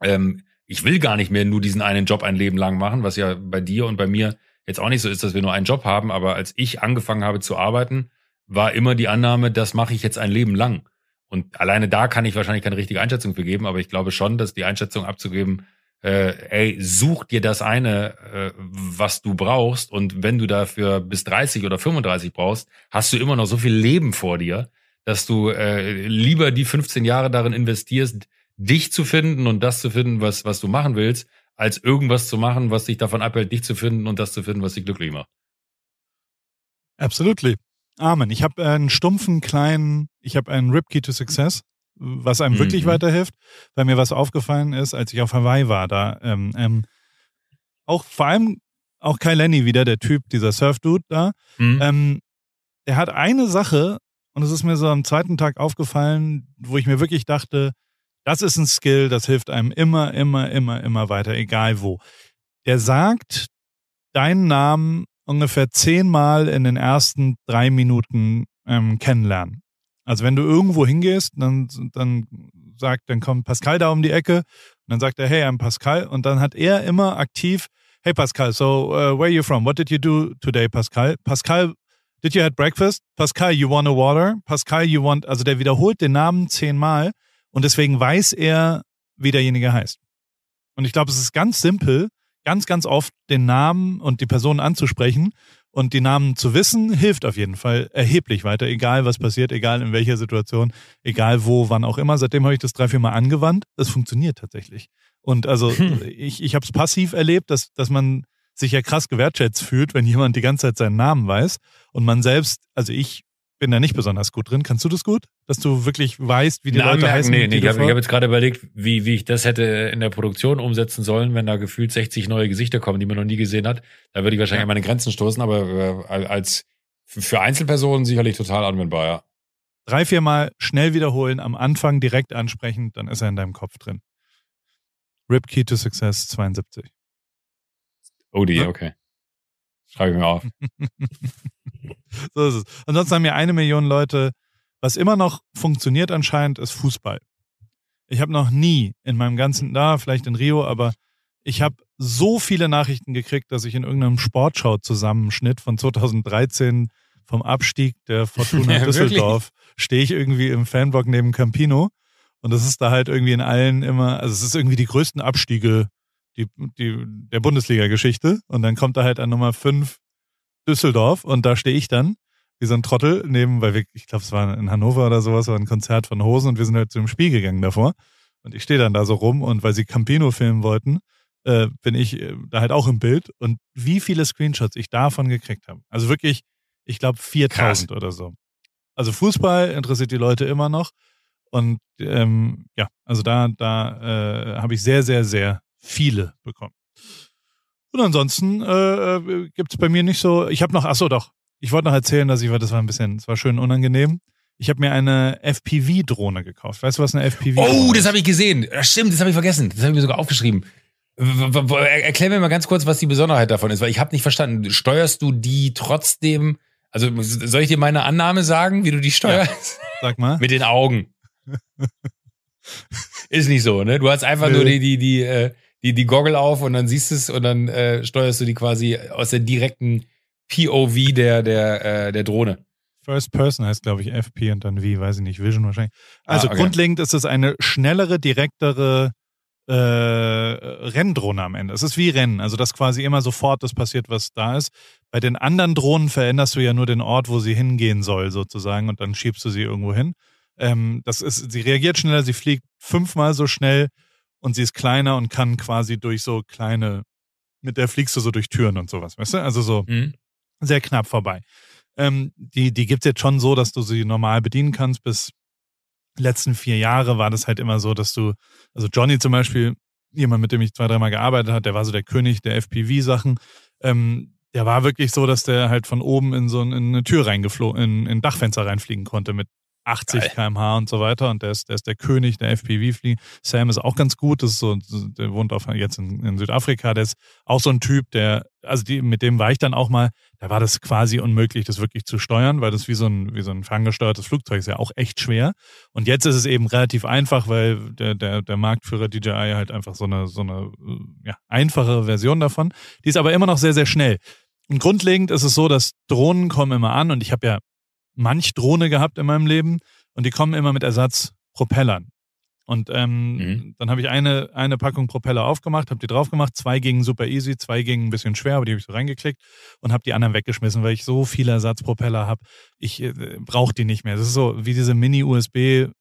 ähm, ich will gar nicht mehr nur diesen einen Job ein Leben lang machen, was ja bei dir und bei mir jetzt auch nicht so ist, dass wir nur einen Job haben, aber als ich angefangen habe zu arbeiten, war immer die Annahme, das mache ich jetzt ein Leben lang. Und alleine da kann ich wahrscheinlich keine richtige Einschätzung für geben, aber ich glaube schon, dass die Einschätzung abzugeben, äh, ey, such dir das eine, äh, was du brauchst. Und wenn du dafür bis 30 oder 35 brauchst, hast du immer noch so viel Leben vor dir, dass du äh, lieber die 15 Jahre darin investierst, dich zu finden und das zu finden, was, was du machen willst, als irgendwas zu machen, was dich davon abhält, dich zu finden und das zu finden, was dich glücklich macht. Absolutely. Amen. Ich habe einen stumpfen kleinen, ich habe einen Ripkey to Success, was einem mhm. wirklich weiterhilft, weil mir was aufgefallen ist, als ich auf Hawaii war. Da ähm, ähm, auch vor allem auch Kai Lenny wieder, der Typ, dieser Surf-Dude da. Mhm. Ähm, der hat eine Sache, und es ist mir so am zweiten Tag aufgefallen, wo ich mir wirklich dachte, das ist ein Skill, das hilft einem immer, immer, immer, immer weiter, egal wo. Der sagt deinen Namen ungefähr zehnmal in den ersten drei Minuten ähm, kennenlernen. Also wenn du irgendwo hingehst, dann, dann sagt, dann kommt Pascal da um die Ecke und dann sagt er, hey, I'm Pascal und dann hat er immer aktiv, hey Pascal, so uh, where are you from? What did you do today, Pascal? Pascal, did you have breakfast? Pascal, you want a water? Pascal, you want, also der wiederholt den Namen zehnmal und deswegen weiß er, wie derjenige heißt. Und ich glaube, es ist ganz simpel, ganz, ganz oft den Namen und die Person anzusprechen und die Namen zu wissen, hilft auf jeden Fall erheblich weiter, egal was passiert, egal in welcher Situation, egal wo, wann auch immer. Seitdem habe ich das drei, vier Mal angewandt. Es funktioniert tatsächlich. Und also hm. ich, ich habe es passiv erlebt, dass, dass man sich ja krass gewertschätzt fühlt, wenn jemand die ganze Zeit seinen Namen weiß und man selbst, also ich bin da nicht besonders gut drin. Kannst du das gut? Dass du wirklich weißt, wie die Namen Leute heißen? Nee, nee, ich habe hab jetzt gerade überlegt, wie, wie ich das hätte in der Produktion umsetzen sollen, wenn da gefühlt 60 neue Gesichter kommen, die man noch nie gesehen hat. Da würde ich wahrscheinlich ja. an meine Grenzen stoßen, aber äh, als für Einzelpersonen sicherlich total anwendbar, ja. Drei, viermal schnell wiederholen, am Anfang direkt ansprechen, dann ist er in deinem Kopf drin. Rip Key to Success 72. Oh, die, okay. Schreibe ich mir auf. so ist es. Ansonsten haben ja eine Million Leute, was immer noch funktioniert anscheinend, ist Fußball. Ich habe noch nie in meinem ganzen, da vielleicht in Rio, aber ich habe so viele Nachrichten gekriegt, dass ich in irgendeinem Sportschau-Zusammenschnitt von 2013 vom Abstieg der Fortuna ja, Düsseldorf stehe ich irgendwie im Fanblock neben Campino. Und das ist da halt irgendwie in allen immer, also es ist irgendwie die größten Abstiege die, die, der Bundesliga-Geschichte. Und dann kommt da halt an Nummer 5 Düsseldorf und da stehe ich dann wie so ein Trottel neben, weil wir, ich glaube, es war in Hannover oder sowas, war ein Konzert von Hosen und wir sind halt zu dem Spiel gegangen davor. Und ich stehe dann da so rum und weil sie Campino filmen wollten, äh, bin ich äh, da halt auch im Bild und wie viele Screenshots ich davon gekriegt habe. Also wirklich, ich glaube 4000 Krass. oder so. Also Fußball interessiert die Leute immer noch. Und ähm, ja, also da, da äh, habe ich sehr, sehr, sehr viele bekommen. Und ansonsten äh, äh gibt es bei mir nicht so. Ich habe noch, ach so doch, ich wollte noch erzählen, dass ich war, das war ein bisschen, das war schön unangenehm. Ich habe mir eine FPV-Drohne gekauft. Weißt du, was eine FPV? Oh, das habe ich gesehen. Das stimmt, das habe ich vergessen. Das habe ich mir sogar aufgeschrieben. Erklär mir mal ganz kurz, was die Besonderheit davon ist, weil ich habe nicht verstanden. Steuerst du die trotzdem? Also soll ich dir meine Annahme sagen, wie du die steuerst? Sag mal. Mit den Augen. ist nicht so, ne? Du hast einfach Nö. nur die die die äh, die die Goggle auf und dann siehst du es und dann äh, steuerst du die quasi aus der direkten POV der der äh, der Drohne. First Person heißt, glaube ich, FP und dann wie, weiß ich nicht, Vision wahrscheinlich. Also Ah, okay. grundlegend ist es eine schnellere, direktere äh, Renndrohne am Ende. Es ist wie Rennen, also dass quasi immer sofort das passiert, was da ist. Bei den anderen Drohnen veränderst du ja nur den Ort, wo sie hingehen soll, sozusagen, und dann schiebst du sie irgendwo hin. Ähm, das ist, sie reagiert schneller, sie fliegt fünfmal so schnell und sie ist kleiner und kann quasi durch so kleine, mit der fliegst du so durch Türen und sowas, weißt du? Also so Mhm. Sehr knapp vorbei. Ähm, die die gibt's jetzt schon so, dass du sie normal bedienen kannst. Bis letzten vier Jahre war das halt immer so, dass du, also Johnny zum Beispiel, jemand, mit dem ich zwei, dreimal gearbeitet hat, der war so der König der FPV-Sachen. Ähm, der war wirklich so, dass der halt von oben in so ein- in eine Tür reingeflogen, in, in ein Dachfenster reinfliegen konnte mit 80 Geil. km/h und so weiter. Und der ist, der ist der König der FPV-Fliegen. Sam ist auch ganz gut. Das ist so, der wohnt auf, jetzt in, in Südafrika. Der ist auch so ein Typ, der, also die, mit dem war ich dann auch mal, da war das quasi unmöglich, das wirklich zu steuern, weil das wie so ein, wie so ein ferngesteuertes Flugzeug ist ja auch echt schwer. Und jetzt ist es eben relativ einfach, weil der, der, der Marktführer DJI halt einfach so eine, so eine, ja, einfache Version davon. Die ist aber immer noch sehr, sehr schnell. Und grundlegend ist es so, dass Drohnen kommen immer an und ich habe ja manch Drohne gehabt in meinem Leben und die kommen immer mit Ersatzpropellern. Und ähm, Mhm. dann habe ich eine, eine Packung Propeller aufgemacht, habe die drauf gemacht, zwei gingen super easy, zwei gingen ein bisschen schwer, aber die habe ich so reingeklickt und habe die anderen weggeschmissen, weil ich so viele Ersatzpropeller habe. Ich äh, brauche die nicht mehr. Das ist so wie diese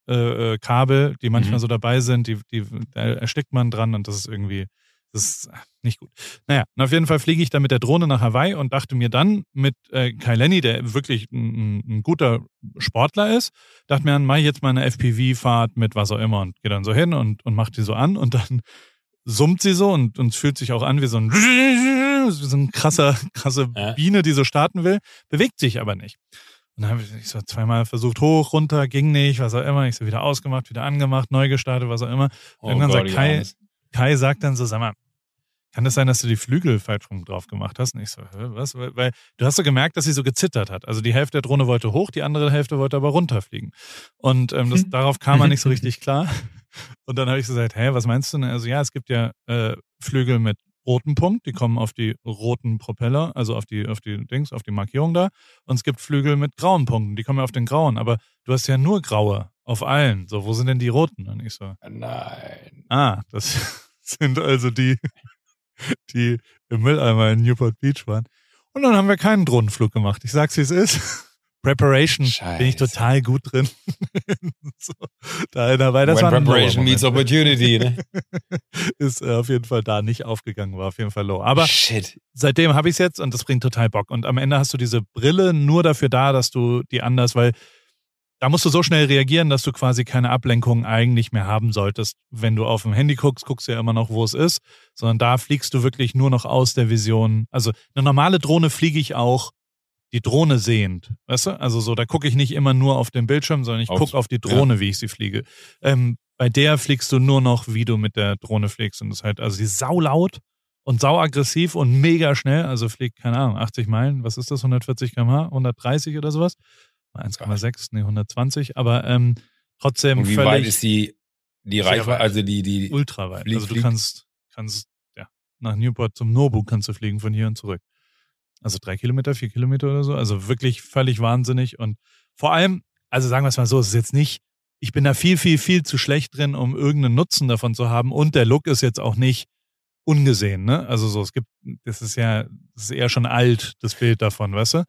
Mini-USB-Kabel, die manchmal Mhm. so dabei sind, die, die da erstickt man dran und das ist irgendwie, das ist nicht gut. Naja, und auf jeden Fall fliege ich dann mit der Drohne nach Hawaii und dachte mir dann mit äh, Kai Lenny, der wirklich ein, ein guter Sportler ist, dachte mir dann, mache ich jetzt mal eine FPV-Fahrt mit was auch immer und gehe dann so hin und, und mache die so an und dann summt sie so und, und fühlt sich auch an wie so ein, wie so ein krasser, krasse. Biene, die so starten will, bewegt sich aber nicht. Und dann habe ich so zweimal versucht, hoch, runter, ging nicht, was auch immer. Ich so wieder ausgemacht, wieder angemacht, neu gestartet, was auch immer. Oh Irgendwann sagt ich Kai- ahne es. Kai sagt dann so, sag mal, kann das sein, dass du die Flügel falsch rum drauf gemacht hast? Und ich so, hä, was? Weil, weil du hast so gemerkt, dass sie so gezittert hat. Also die Hälfte der Drohne wollte hoch, die andere Hälfte wollte aber runterfliegen. Und ähm, das, darauf kam er nicht so richtig klar. Und dann habe ich so gesagt, hä, was meinst du? denn? Also ja, es gibt ja äh, Flügel mit rotem Punkt, die kommen auf die roten Propeller, also auf die, auf die Dings, auf die Markierung da. Und es gibt Flügel mit grauen Punkten, die kommen auf den grauen. Aber du hast ja nur graue auf allen. So, wo sind denn die roten? Und ich so, Nein. Ah, das sind also die, die im Mülleimer in Newport Beach waren. Und dann haben wir keinen Drohnenflug gemacht. Ich sag's, wie es ist. Preparation bin ich Scheiße. total gut drin. so, da, dabei, das When war ein preparation meets opportunity, ne? Ist äh, auf jeden Fall da nicht aufgegangen, war auf jeden Fall low. Aber Shit. seitdem habe ich es jetzt und das bringt total Bock. Und am Ende hast du diese Brille nur dafür da, dass du die anders, weil da musst du so schnell reagieren, dass du quasi keine Ablenkung eigentlich mehr haben solltest. Wenn du auf dem Handy guckst, guckst du ja immer noch, wo es ist, sondern da fliegst du wirklich nur noch aus der Vision. Also eine normale Drohne fliege ich auch die Drohne sehend, weißt du? Also so, da gucke ich nicht immer nur auf den Bildschirm, sondern ich gucke auf die Drohne, wie ich sie fliege. Ähm, bei der fliegst du nur noch, wie du mit der Drohne fliegst. Und das ist halt, also die ist saulaut und sauaggressiv und mega schnell. Also fliegt, keine Ahnung, 80 Meilen, was ist das, 140 km/h, 130 oder sowas? 1,6, nee, 120, aber ähm, trotzdem Und wie völlig weit ist die, die Reichweite, weit. also die, die, ultra weit. Flieg- also du kannst, kannst, ja, nach Newport zum Nobu kannst du fliegen von hier und zurück. Also drei Kilometer, vier Kilometer oder so. Also wirklich völlig wahnsinnig. Und vor allem, also sagen wir es mal so, es ist jetzt nicht, ich bin da viel, viel, viel zu schlecht drin, um irgendeinen Nutzen davon zu haben. Und der Look ist jetzt auch nicht ungesehen, ne? Also so, es gibt, das ist ja, das ist eher schon alt, das Bild davon, weißt du?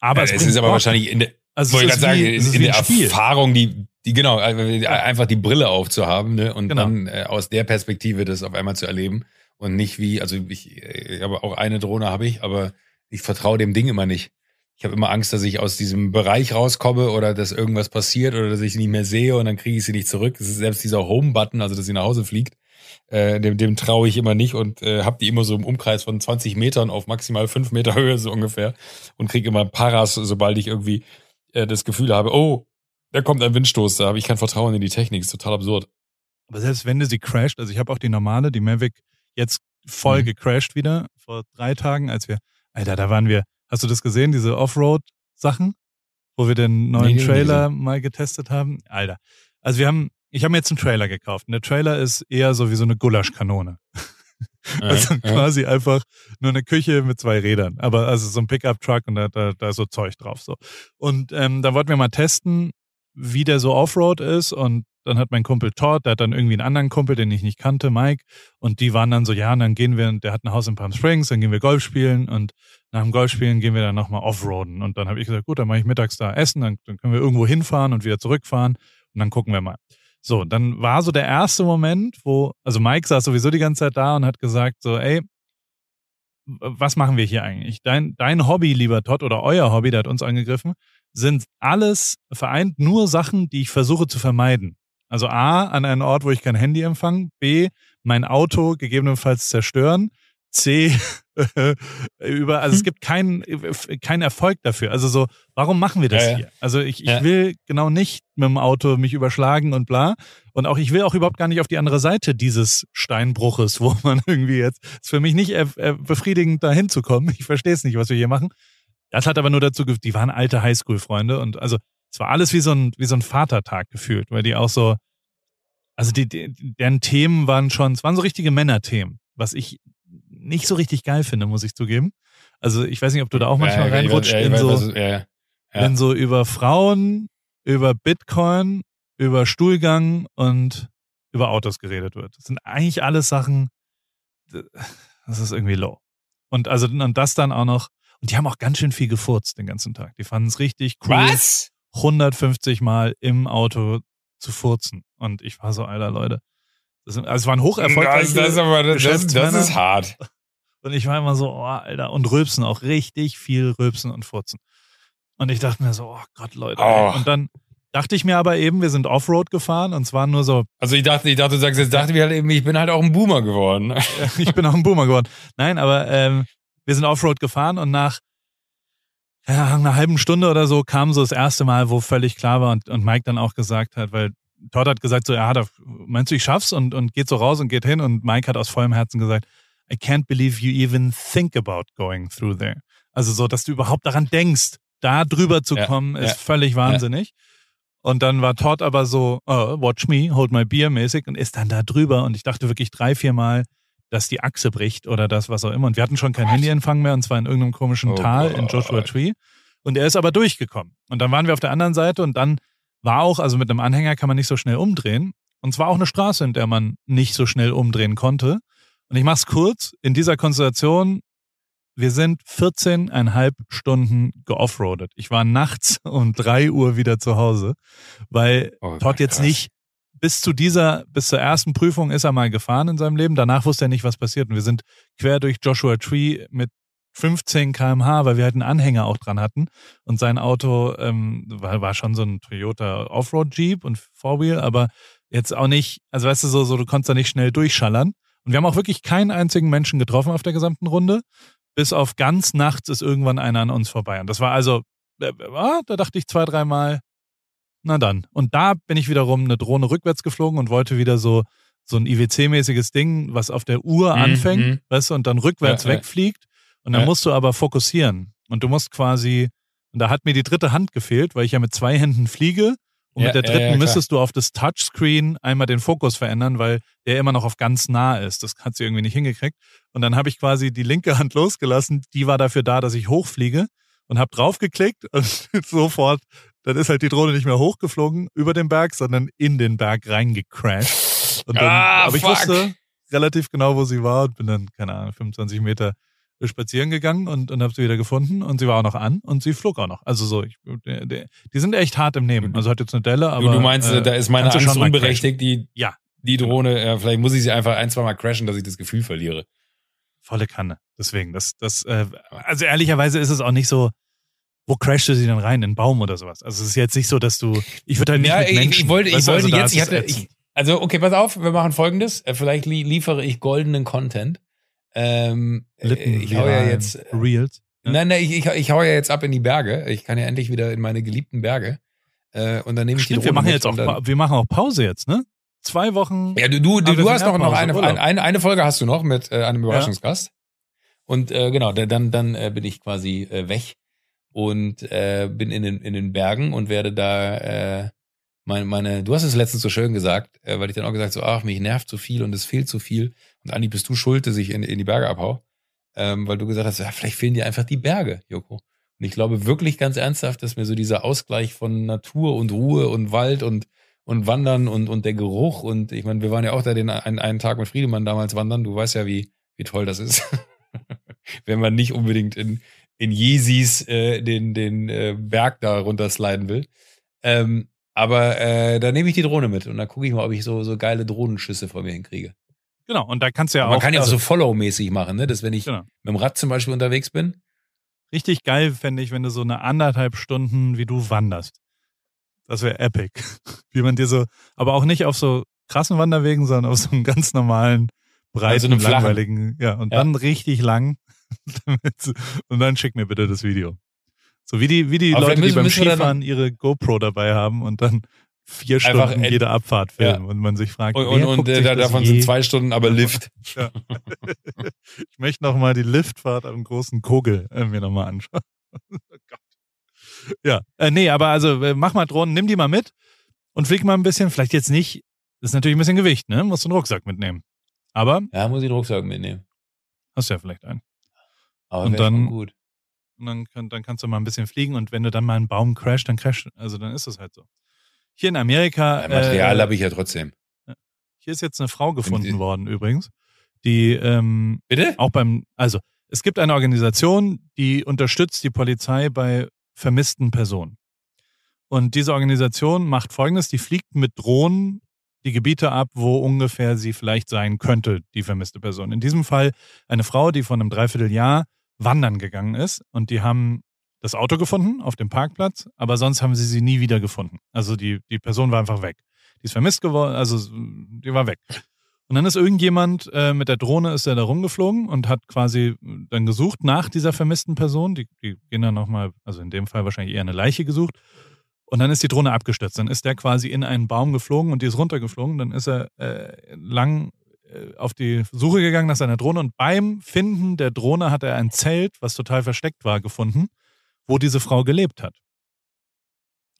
Aber Ja, es, es ist aber Bock. wahrscheinlich in der, also wollte gerade sagen, wie, in, in der. Erfahrung, die, die genau, äh, einfach die Brille aufzuhaben, ne? Und Genau. dann äh, aus der Perspektive das auf einmal zu erleben. Und nicht wie, also ich, ich habe auch eine Drohne habe ich, aber ich vertraue dem Ding immer nicht. Ich habe immer Angst, dass ich aus diesem Bereich rauskomme oder dass irgendwas passiert oder dass ich sie nicht mehr sehe und dann kriege ich sie nicht zurück. Das ist selbst dieser Home-Button, also dass sie nach Hause fliegt, äh, dem, dem traue ich immer nicht und äh, habe die immer so im Umkreis von 20 Metern auf maximal 5 Meter Höhe so ungefähr und kriege immer Paras, sobald ich irgendwie äh, das Gefühl habe, oh, da kommt ein Windstoß, da habe ich kein Vertrauen in die Technik, ist total absurd. Aber selbst wenn du sie crasht, also ich habe auch die normale, die Mavic, jetzt voll Mhm. gecrashed wieder, vor drei Tagen, als wir, Alter, da waren wir, hast du das gesehen, diese Offroad-Sachen, wo wir den neuen Nee, nee, Trailer mal getestet haben? Alter. Also wir haben, ich habe mir jetzt einen Trailer gekauft und der Trailer ist eher so wie so eine Gulaschkanone. Also Ja, ja. quasi einfach nur eine Küche mit zwei Rädern. Aber also so ein Pickup-Truck und da, da, da ist so Zeug drauf. So. Und ähm, da wollten wir mal testen, wie der so Offroad ist. Und dann hat mein Kumpel Todd, der hat dann irgendwie einen anderen Kumpel, den ich nicht kannte, Mike. Und die waren dann so, ja, und dann gehen wir, der hat ein Haus in Palm Springs, dann gehen wir Golf spielen und nach dem Golfspielen gehen wir dann nochmal Offroaden. Und dann habe ich gesagt, gut, dann mache ich mittags da Essen, dann, dann können wir irgendwo hinfahren und wieder zurückfahren und dann gucken wir mal. So, dann war so der erste Moment, wo, also Mike saß sowieso die ganze Zeit da und hat gesagt so, ey, was machen wir hier eigentlich? Dein, dein Hobby, lieber Todd, oder euer Hobby, der hat uns angegriffen, sind alles vereint nur Sachen, die ich versuche zu vermeiden. Also A, an einen Ort, wo ich kein Handy empfange, B, mein Auto gegebenenfalls zerstören, C, über, also es gibt keinen keinen Erfolg dafür. Also so, warum machen wir das Ja, ja. hier? Also ich, ich Ja. will genau nicht mit dem Auto mich überschlagen und bla. Und auch ich will auch überhaupt gar nicht auf die andere Seite dieses Steinbruches, wo man irgendwie jetzt, ist für mich nicht befriedigend, da hinzukommen. Ich verstehe es nicht, was wir hier machen. Das hat aber nur dazu, ge- die waren alte Highschool-Freunde und also es war alles wie so ein, wie so ein Vatertag gefühlt, weil die auch so, also die, deren Themen waren schon, es waren so richtige Männerthemen, was ich nicht so richtig geil finde, muss ich zugeben. Also ich weiß nicht, ob du da auch manchmal Ja, reinrutscht ja, in weiß, so, ja, wenn so über Frauen, über Bitcoin, über Stuhlgang und über Autos geredet wird. Das sind eigentlich alles Sachen, das ist irgendwie low. Und also und das dann auch noch, und die haben auch ganz schön viel gefurzt den ganzen Tag. Die fanden es richtig cool, Was? 150 Mal im Auto zu furzen. Und ich war so, alter Leute. Das, sind, also es waren hoch Das, das, ist aber, das, ist hart. Und ich war immer so, oh, Alter, und rülpsen auch richtig viel rülpsen und furzen. Und ich dachte mir so, oh Gott, Leute. Oh. Und dann dachte ich mir aber eben, wir sind Offroad gefahren und zwar nur so, Also ich dachte, ich dachte, du sagst, jetzt dachte ich mir halt eben, ich bin halt auch ein Boomer geworden. ich bin auch ein Boomer geworden. Nein, aber ähm, wir sind Offroad gefahren und nach ja, einer halben Stunde oder so kam so das erste Mal, wo völlig klar war und, und Mike dann auch gesagt hat, weil Todd hat gesagt so, ja, da, meinst du, ich schaff's? Und, und geht so raus und geht hin und Mike hat aus vollem Herzen gesagt, I can't believe you even think about going through there. Also so, dass du überhaupt daran denkst, da drüber zu Ja, kommen, ist ja, völlig wahnsinnig. Und dann war Todd aber so, oh, watch me, hold my beer mäßig und ist dann da drüber. Und ich dachte wirklich drei, vier Mal, dass die Achse bricht oder das, was auch immer. Und wir hatten schon keinen Handyempfang mehr und zwar in irgendeinem komischen Oh Tal in. Joshua Tree. Und er ist aber durchgekommen. Und dann waren wir auf der anderen Seite und dann war auch, also mit einem Anhänger kann man nicht so schnell umdrehen. Und zwar auch eine Straße, in der man nicht so schnell umdrehen konnte. Und ich mach's kurz, in dieser Konstellation, wir sind 14,5 Stunden geoffroadet. Ich war nachts um 3 Uhr wieder zu Hause, weil Oh Todd jetzt krass. nicht bis zu dieser, bis zur ersten Prüfung ist er mal gefahren in seinem Leben. Danach wusste er nicht, was passiert. Und wir sind quer durch Joshua Tree mit 15 kmh, weil wir halt einen Anhänger auch dran hatten. Und sein Auto ähm, war, war schon so ein Toyota Offroad Jeep und Four-Wheel, aber jetzt auch nicht, also weißt du, so, so du konntest da nicht schnell durchschallern. Und wir haben auch wirklich keinen einzigen Menschen getroffen auf der gesamten Runde. Bis auf ganz nachts ist irgendwann einer an uns vorbei. Und das war also, äh, ah, da dachte ich zwei, dreimal, na dann. Und da bin ich wiederum eine Drohne rückwärts geflogen und wollte wieder so, so ein IWC-mäßiges Ding, was auf der Uhr Mhm, anfängt, mhm. weißt du, und dann rückwärts Ja, ja. wegfliegt. Und dann Ja. musst du aber fokussieren. Und du musst quasi, und da hat mir die dritte Hand gefehlt, weil ich ja mit zwei Händen fliege. Und Ja, mit der ja, dritten ja, klar. müsstest du auf das Touchscreen einmal den Fokus verändern, weil der immer noch auf ganz nah ist. Das hat sie irgendwie nicht hingekriegt. Und dann habe ich quasi die linke Hand losgelassen. Die war dafür da, dass ich hochfliege und habe draufgeklickt und sofort, dann ist halt die Drohne nicht mehr hochgeflogen über den Berg, sondern in den Berg reingecrashed. Und dann, Ah, aber ich fuck. wusste relativ genau, wo sie war und bin dann, keine Ahnung, 25 Meter spazieren gegangen und, und habe sie wieder gefunden und sie war auch noch an und sie flog auch noch. Also so, ich, der, die sind echt hart im Nehmen. Also hat jetzt eine Delle, aber. du, du meinst, äh, da ist meine Angst unberechtigt, die, Ja. die Drohne, ja, vielleicht muss ich sie einfach ein, zwei Mal crashen, dass ich das Gefühl verliere. volle Kanne. Deswegen, das, das, äh, also ehrlicherweise ist es auch nicht so, wo crashst du sie denn rein? In einen Baum oder sowas? Also es ist jetzt nicht so, dass du. Ich würde halt nicht Ja, mit ich, Menschen, ich wollte, ich du, wollte also jetzt, ich hatte, ich, also okay, pass auf, wir machen folgendes. Äh, Vielleicht li liefere ich goldenen Content. Ähm, äh, ich hau ja jetzt, Reels. Ja. nein, nein, ich, ich, ich hau ja jetzt ab in die Berge. Ich kann ja endlich wieder in meine geliebten Berge. Äh, und dann nehme ich die Stimmt, Drohne wir machen jetzt auch, wir machen auch Pause jetzt, ne? Zwei Wochen. Ja, du, du, du, du hast noch, noch eine, eine, eine, Folge hast du noch mit äh, einem Überraschungsgast. Und äh, genau, da- dann, dann äh, bin ich quasi äh, weg und äh, bin in den, in den Bergen und werde da äh, meine, meine, du hast es letztens so schön gesagt, äh, weil ich dann auch gesagt so, ach, mich nervt zu viel und es fehlt zu viel. Und Andi, bist du schuld, dass ich in, in die Berge abhau? Ähm, weil du gesagt hast, ja, vielleicht fehlen dir einfach die Berge, Joko. Und ich glaube wirklich ganz ernsthaft, dass mir so dieser Ausgleich von Natur und Ruhe und Wald und und Wandern und, und der Geruch und ich meine, wir waren ja auch da den einen, einen Tag mit Friedemann damals wandern. Du weißt ja, wie, wie toll das ist. Wenn man nicht unbedingt in, in Yeezys äh, den, den äh, Berg da runtersliden will. Ähm, aber äh, da nehme ich die Drohne mit und dann gucke ich mal, ob ich so, so geile Drohnenschüsse vor mir hinkriege. Genau, und da kannst du ja man auch. kann ja auch also, so Follow-mäßig machen, ne? Dass wenn ich Genau. mit dem Rad zum Beispiel unterwegs bin. Richtig geil fände ich, wenn du so eine anderthalb Stunden wie du wanderst. Das wäre epic. Wie man dir so, aber auch nicht auf so krassen Wanderwegen, sondern auf so einem ganz normalen, breiten, Also einem flachen. langweiligen, ja, und Ja. dann richtig lang. Und dann schick mir bitte das Video. So wie die, wie die Aber Leute, die beim Skifahren ihre GoPro dabei haben und dann vier Einfach Stunden jede Abfahrt filmen und man sich fragt, Und, und, und äh, da- das davon je? sind zwei Stunden aber Lift. ich möchte noch mal die Liftfahrt am großen Kogel äh, mir noch mal anschauen. oh Gott. Ja, äh, nee, aber also äh, mach mal Drohnen, nimm die mal mit und flieg mal ein bisschen. Vielleicht jetzt nicht, das ist natürlich ein bisschen Gewicht, ne? Musst du einen Rucksack mitnehmen. Aber Ja, muss ich den Rucksack mitnehmen. hast du ja vielleicht einen. Aber Und dann- gut. Und dann, dann kannst du mal ein bisschen fliegen und wenn du dann mal einen Baum crasht, dann crasht, also dann ist es halt so. Hier in Amerika, Ja, Material äh, habe ich ja trotzdem. hier ist jetzt eine Frau gefunden worden übrigens, die ähm, Bitte? auch beim, also es gibt eine Organisation, die unterstützt die Polizei bei vermissten Personen. Und diese Organisation macht folgendes, die fliegt mit Drohnen die Gebiete ab, wo ungefähr sie vielleicht sein könnte, die vermisste Person. In diesem Fall eine Frau, die von einem Dreivierteljahr wandern gegangen ist und die haben das Auto gefunden auf dem Parkplatz, aber sonst haben sie sie nie wieder gefunden. Also die, die Person war einfach weg. Die ist vermisst geworden, also die war weg. Und dann ist irgendjemand äh, mit der Drohne ist er da rumgeflogen und hat quasi dann gesucht nach dieser vermissten Person. Die, die gehen dann nochmal, also in dem Fall wahrscheinlich eher eine Leiche gesucht. Und dann ist die Drohne abgestürzt. Dann ist der quasi in einen Baum geflogen und die ist runtergeflogen. Dann ist er äh, lang äh, auf die Suche gegangen nach seiner Drohne und beim Finden der Drohne hat er ein Zelt, was total versteckt war, gefunden, wo diese Frau gelebt hat.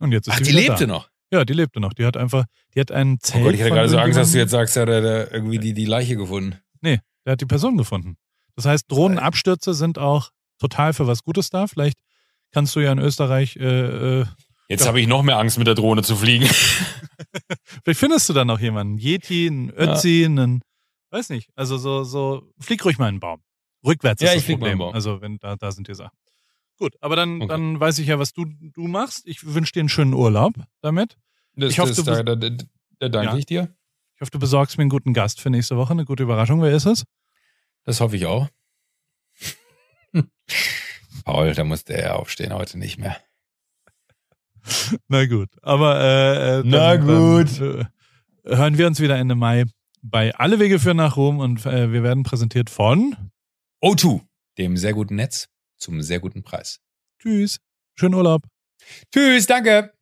Und jetzt ist Ach, sie die lebte da. noch. Ja, die lebte noch. Die hat einfach, die hat ein Oh Zelt. Gott, ich hatte gerade so Angst, dass du jetzt sagst, ja, der, der irgendwie die, die Leiche gefunden. Der hat die Person gefunden. Das heißt, Drohnenabstürze sind auch total für was Gutes da. Vielleicht kannst du ja in Österreich, äh, äh, Jetzt Ja. habe ich noch mehr Angst, mit der Drohne zu fliegen. vielleicht findest du da noch jemanden. Einen Yeti, einen Ötzi, einen, weiß nicht. Also so, so, flieg ruhig mal in den Baum. Rückwärts Ja, ist ich das flieg mal in Problem. den Baum. Also wenn da, da sind die Sachen. Gut, aber dann, Okay. dann weiß ich ja, was du, du machst. Ich wünsche dir einen schönen Urlaub damit. Das, Ich hoffe, das, du da, da, da, da danke Ja. ich dir. Ich hoffe, du besorgst mir einen guten Gast für nächste Woche. Eine gute Überraschung. Wer ist es? Das hoffe ich auch. Paul, da muss der ja aufstehen heute nicht mehr. Na gut, aber äh, äh, Na gut. Dann, äh, hören wir uns wieder Ende Mai bei Alle Wege führen nach Rom und äh, wir werden präsentiert von O2, dem sehr guten Netz zum sehr guten Preis. Tschüss, schönen Urlaub. Tschüss, danke.